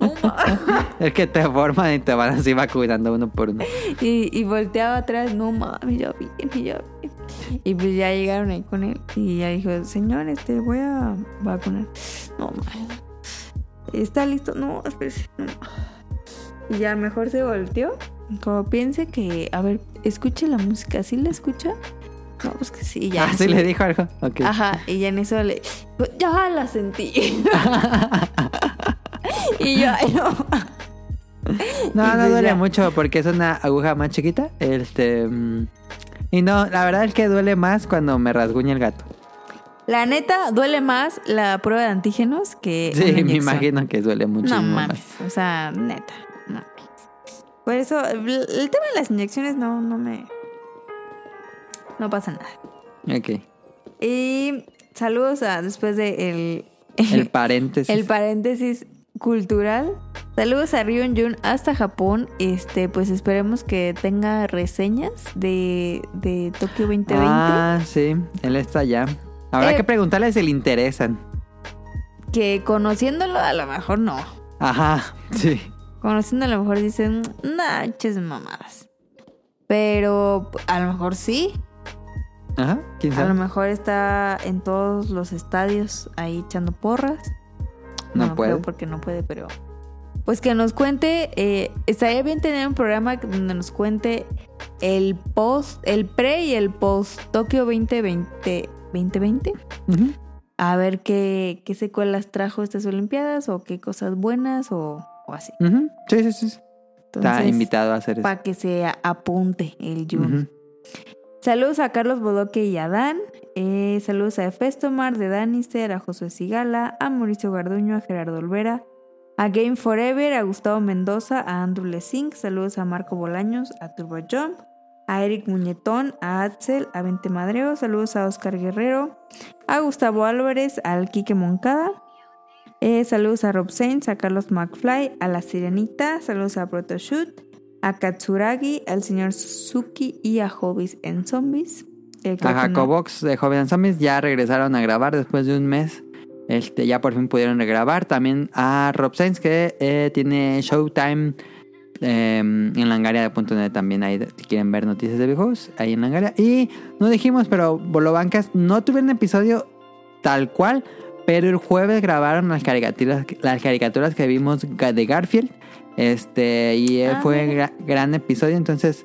No mames. Es que te forman y te van así vacunando uno por uno. Y, y volteaba atrás, no mames, ya viene, ya viene. Y pues ya llegaron ahí con él y ya dijo, señor, este, voy a vacunar. No mames. ¿Está listo? No, espérese. no. Y ya mejor se volteó. Como piense que, a ver, escuche la música. ¿Sí la escucha? No, pues que sí, ya. ah, sí le dijo algo. Ok. Ajá, y ya en eso le. pues, Ya la sentí. y yo, no. No, no pues duele mucho porque es una aguja más chiquita. Este. mm, Y no, la verdad es que duele más cuando me rasguña el gato. La neta, duele más la prueba de antígenos que. Sí, una me imagino que duele mucho. No mames, o sea, neta, no. Por eso, el, el tema de las inyecciones no, no me. No pasa nada. Ok. Y saludos a después de el, El paréntesis. el paréntesis cultural. Saludos a Ryun Jun hasta Japón. Este, pues esperemos que tenga reseñas de, de Tokio 2020. Ah, sí, él está allá. Habrá Eh. que preguntarle si le interesan. Que conociéndolo, a lo mejor no. Ajá, sí. Conociendo a lo mejor dicen, nah, ches mamadas. Pero a lo mejor sí. Ajá, quién A lo sabe. mejor está en todos los estadios ahí echando porras. No puede. creo porque no puede, pero. Pues que nos cuente. eh, estaría bien tener un programa donde nos cuente el post, el pre y el post Tokio 2020. 2020. Ujú. A ver qué, qué secuelas trajo estas Olimpiadas o qué cosas buenas o, o así. Sí, sí, sí. Está invitado a hacer eso. Para que se apunte el Jun. Saludos a Carlos Bodoque y a Dan. Eh, saludos a Festomar de Danister, a Josué Sigala, a Mauricio Garduño, a Gerardo Olvera, a Game Forever, a Gustavo Mendoza, a Andrew Lesing. Saludos a Marco Bolaños, a Turbo Jump, a Eric Muñetón, a Axel, a Vente Madreo. Saludos a Oscar Guerrero, a Gustavo Álvarez, al Quique Moncada. Eh, saludos a Rob Sainz, a Carlos McFly, a La Sirenita. Saludos a Protoshoot, a Katsuragi, al señor Suzuki y a Hobbies en Zombies. Eh, A Jacobox de Joven Zombies ya regresaron a grabar después de un mes. Este, ya por fin pudieron regrabar. También a Rob Sainz que eh, tiene Showtime eh, en Langaria de punto net también ahí si quieren ver noticias de videojuegos ahí en Langaria. Y no dijimos, pero Bolobancas no tuvieron episodio tal cual, pero el jueves grabaron las caricaturas, las caricaturas que vimos de Garfield. Este, y Ah, fue gra- gran episodio, entonces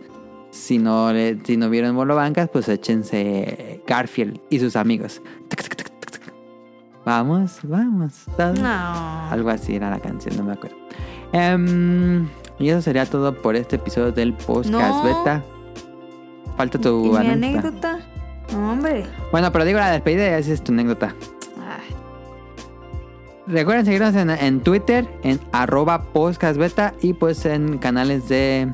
si no, si no vieron Bolobancas, pues échense Garfield y sus amigos. Vamos, vamos. No. Algo así era la canción, no me acuerdo. Em, y eso sería todo por este episodio del podcast No. beta. Falta ¿Y tu mi anécdota. anécdota? No, hombre. Bueno, pero digo la despedida y esa es tu anécdota. Ay, Recuerden seguirnos en, en Twitter, en arroba podcastbeta y pues en canales de...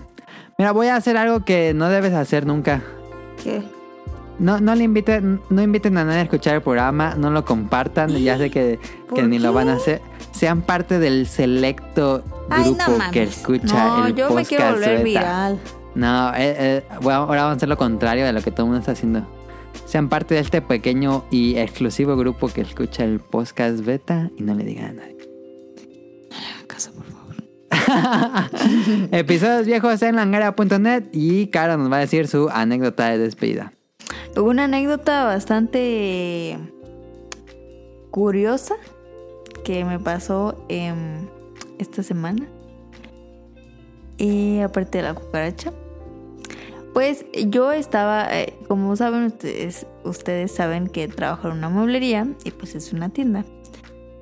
Mira, voy a hacer algo que no debes hacer nunca. ¿Qué? No, no le inviten, no inviten a nadie a escuchar el programa, no lo compartan, ya sé que, que ¿Por ni lo van a hacer. Sean parte del selecto Ay, grupo no mames. que escucha no, el yo me podcast quiero volver beta. viral. No, eh, eh, bueno, ahora vamos a hacer lo contrario de lo que todo el mundo está haciendo. Sean parte de este pequeño y exclusivo grupo que escucha el podcast beta y no le digan a nadie. Casa, por favor. Episodios viejos en langara.net y Caro nos va a decir su anécdota de despedida. Hubo una anécdota bastante curiosa que me pasó em, esta semana. Y aparte de la cucaracha. Pues yo estaba, eh, como saben ustedes, ustedes saben que trabajo en una mueblería y pues es una tienda.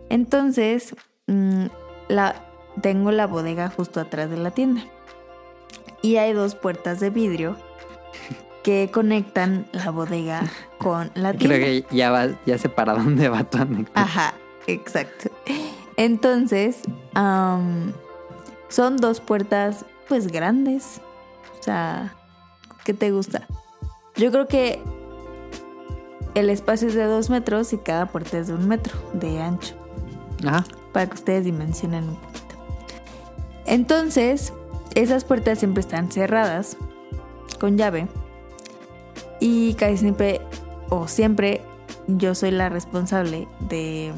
Entonces, mm, la, tengo la bodega justo atrás de la tienda. Y hay dos puertas de vidrio que conectan la bodega con la tienda. Creo que ya, va, ya sé para dónde va tu anécdota. Ajá, exacto. Entonces, son dos puertas pues grandes. O sea, ¿qué te gusta? Yo creo que el espacio es de dos metros y cada puerta es de un metro de ancho. Ajá. Para que ustedes dimensionen un poquito. Entonces, esas puertas siempre están cerradas con llave. Y casi siempre, o siempre, yo soy la responsable de,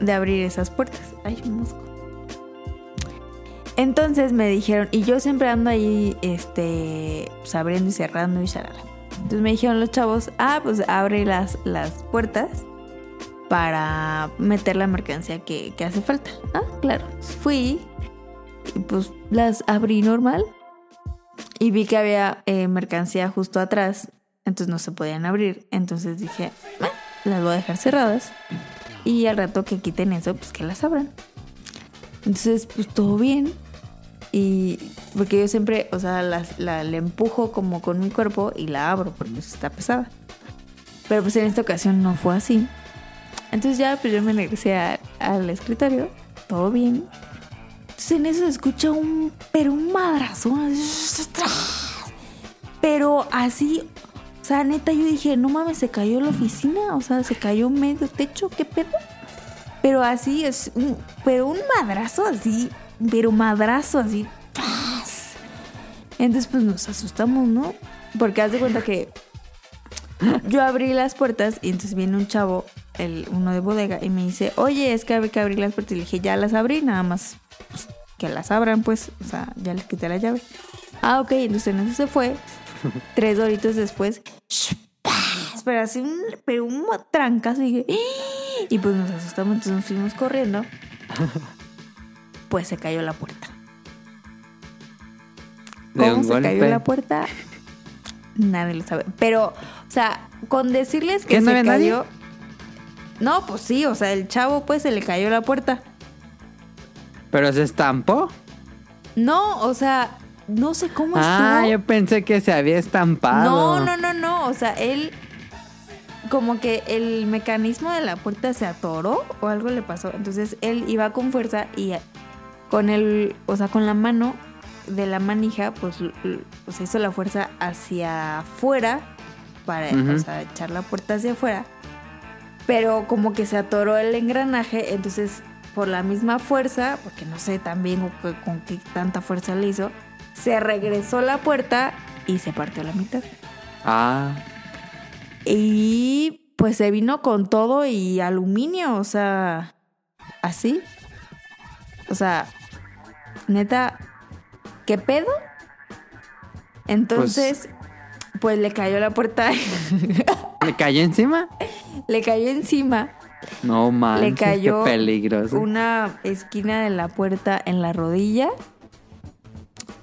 de abrir esas puertas. Ay, mosco. Entonces me dijeron, y yo siempre ando ahí, este, pues abriendo y cerrando y shalala. Entonces me dijeron los chavos, ah, pues abre las, las puertas para meter la mercancía que, que hace falta. Ah, claro. Fui y pues las abrí normal y vi que había eh, mercancía justo atrás, entonces no se podían abrir. Entonces dije, "Ah, las voy a dejar cerradas y al rato que quiten eso, pues que las abran. Entonces, pues todo bien. Y porque yo siempre, o sea, la, le empujo como con mi cuerpo y la abro porque está pesada. Pero pues en esta ocasión no fue así. Entonces ya pues yo me regresé a- al escritorio, todo bien. Entonces en eso se escucha un, pero un madrazo. Pero así, o sea, neta yo dije, no mames, se cayó la oficina, o sea, se cayó medio techo, ¿qué pedo? Pero así es, un- pero un madrazo así, pero madrazo así. Entonces pues nos asustamos, ¿no? Porque haz de cuenta que yo abrí las puertas y entonces viene un chavo, el uno de bodega, y me dice, oye, es que hay que abrir las puertas. Y le dije, ya las abrí, nada más pues, que las abran, pues, o sea, ya les quité la llave. Ah, ok, entonces en eso se fue. Tres horitos después, pero así un, pero un trancazo y "¡Ah!". y pues nos asustamos, entonces nos fuimos corriendo. Pues se cayó la puerta. ¿Cómo se cayó la puerta? Nadie lo sabe. Pero, o sea, con decirles que ¿Qué, no se nadie? cayó. No, pues sí, o sea, el chavo pues se le cayó la puerta. ¿Pero se estampó? No, o sea, no sé cómo Ah, estuvo. yo pensé que se había estampado. No, no, no, no. O sea, él. Como que el mecanismo de la puerta se atoró o algo le pasó. Entonces él iba con fuerza y con el. O sea, con la mano de la manija, pues, pues hizo la fuerza hacia afuera para o sea, echar la puerta hacia afuera. Pero como que se atoró el engranaje, entonces por la misma fuerza, porque no sé también con qué tanta fuerza le hizo, se regresó la puerta y se partió la mitad. Ah, Y pues se vino con todo y aluminio, o sea, así. O sea, neta, ¿qué pedo? Entonces, pues, le cayó la puerta, ¿le cayó encima? le cayó encima No manches, Le cayó qué peligroso. una esquina de la puerta en la rodilla.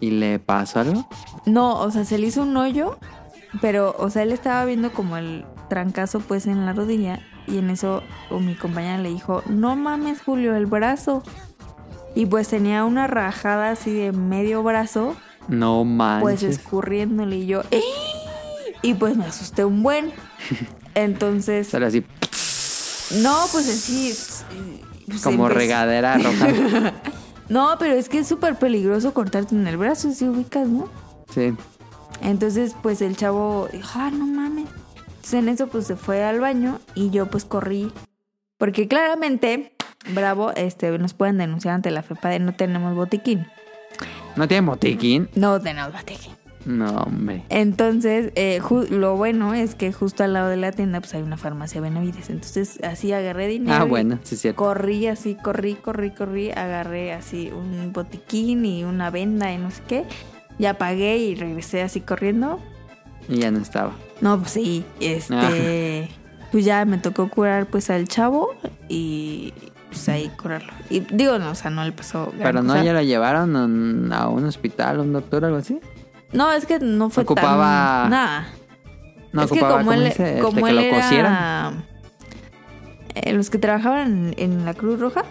¿Y le pasó algo? No, o sea, se le hizo un hoyo, pero, o sea, él estaba viendo como el trancazo pues en la rodilla y en eso mi compañera le dijo, no mames Julio, el brazo. Y pues tenía una rajada así de medio brazo, No manches. pues escurriéndole y yo, "¡Eh!". Y pues me asusté un buen. Entonces, Sale así no, pues así. pues, como empecé- regadera roja. No, pero es que es súper peligroso cortarte en el brazo, si ubicas, ¿no? Sí. Entonces, pues el chavo dijo, ah, no mames. Entonces en eso, pues se fue al baño y yo pues corrí. Porque claramente, bravo, este, nos pueden denunciar ante la FEPA de no tenemos botiquín. ¿No tiene botiquín? No tenemos botiquín. No, hombre. Entonces, eh, lo bueno es que justo al lado de la tienda, pues hay una farmacia Benavides. Entonces, así agarré dinero. Ah, bueno, sí cierto. Corrí así, corrí, corrí, corrí. Agarré así un botiquín y una venda y no sé qué. Ya pagué y regresé así corriendo. Y ya no estaba. No, pues sí, este. Pues ya me tocó curar pues al chavo y pues ahí curarlo. Y digo, no, o sea, no le pasó. gran Pero no cosa. ya lo llevaron a- a un hospital, a un doctor, algo así. No, es que no fue Ocupaba- tan. Nada. No es que ocupaba, como ¿cómo él, dice? Este, como que él lo era, eh, los que trabajaban en, en la Cruz Roja.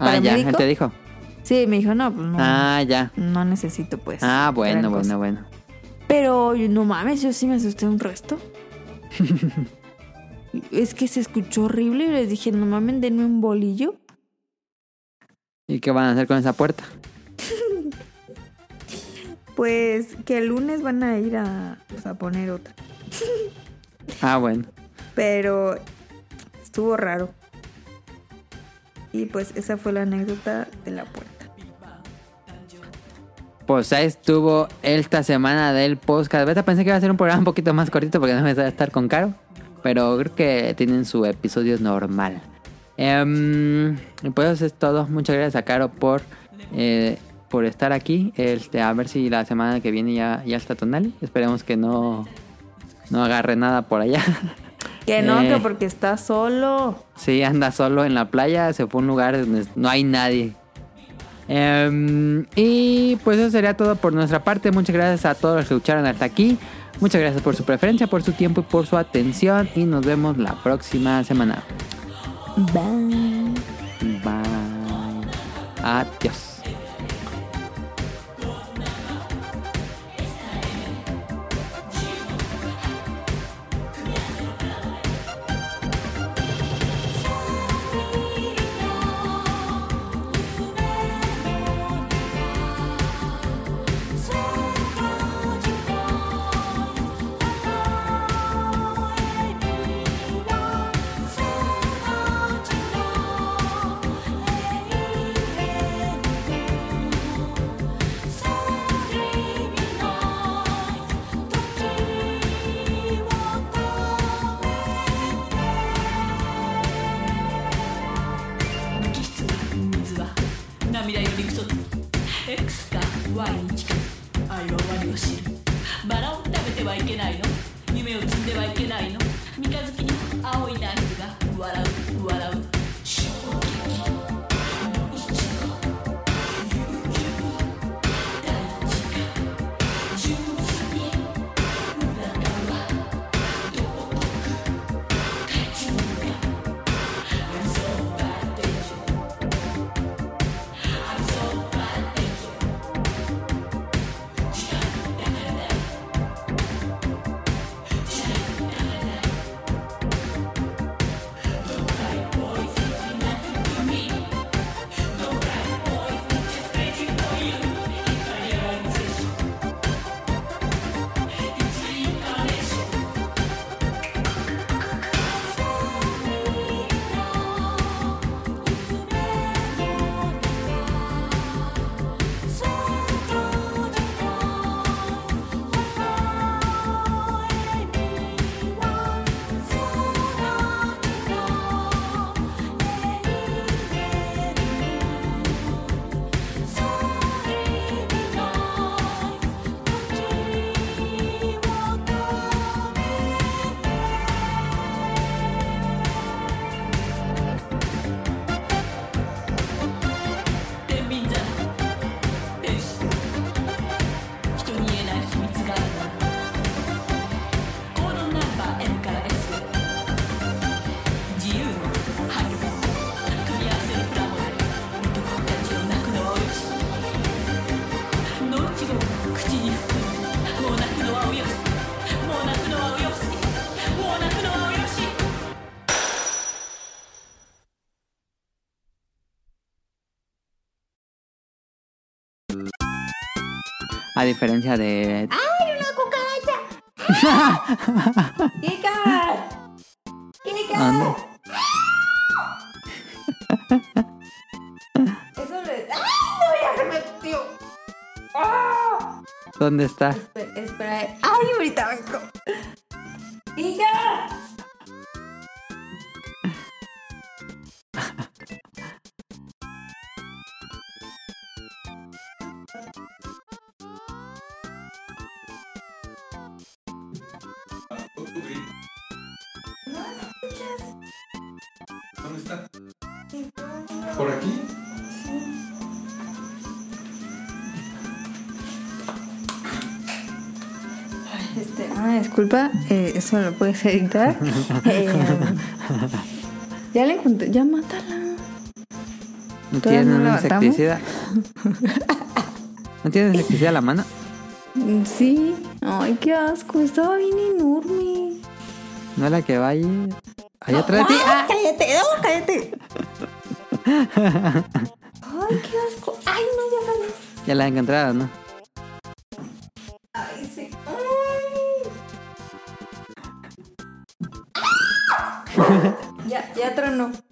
Ah, ya, él te dijo. Sí, me dijo, no, pues no. Ah, ya. No necesito, pues. Ah, bueno, bueno, cosa. bueno. Pero no mames, yo sí me asusté un resto. es que se escuchó horrible y les dije, no mames, denme un bolillo. ¿Y qué van a hacer con esa puerta? Pues que el lunes van a ir a, pues, a poner otra. Ah, bueno. Pero estuvo raro. Y pues esa fue la anécdota de la puerta. Pues ahí estuvo esta semana del podcast. Beta pensé que iba a ser un programa un poquito más cortito porque no me a estar con Caro. Pero creo que tienen su episodio normal. Em, pues eso es todo. Muchas gracias a Caro por, eh, por estar aquí. Este, a ver si la semana que viene ya, ya está Tonali. Esperemos que no, no agarre nada por allá. Que no, Eh. que porque está solo. Sí, anda solo en la playa, se fue a un lugar donde no hay nadie. Em, y pues eso sería todo por nuestra parte. Muchas gracias a todos los que escucharon hasta aquí. Muchas gracias por su preferencia, por su tiempo y por su atención. Y nos vemos la próxima semana. Bye. Bye. Adiós. X か Y に近く愛は終わりを知るバラを食べてはいけないの？夢を摘んではいけないの？三日月に青いナイフが笑う笑う。A diferencia de... ¡Kika! ¡Kika! ¿Dónde? Eso le... ¡Ay, no! Ya se metió. ¡Ah! ¿Dónde está? Eso lo puedes editar. Eh, ya la encontré, ya mátala. ¿No ¿Todavía tienes no la insecticida? ¿No tienes insecticida a la mano? Mm, Sí, ay, qué asco, estaba bien enorme. ¿No es la que va ahí? Allá atrás de ti. ¡Ah, cállate! ¡No, cállate! Ay, qué asco. Ay, no, ya salió. Ya la encontraron, ¿no? ya, ya tronó.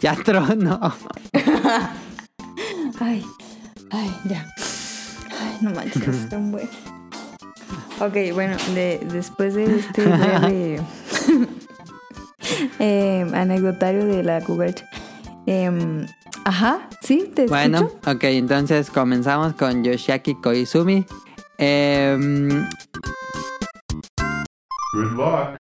Ya trono. Ay, ay, ya. Ay, no manches, es tan bueno. Ok, bueno, de- después de este breve eh, anecdotario de la cucaracha. em, ajá, sí, te Bueno, escucho. ok, entonces comenzamos con Yoshiaki Koizumi. Em, Good luck.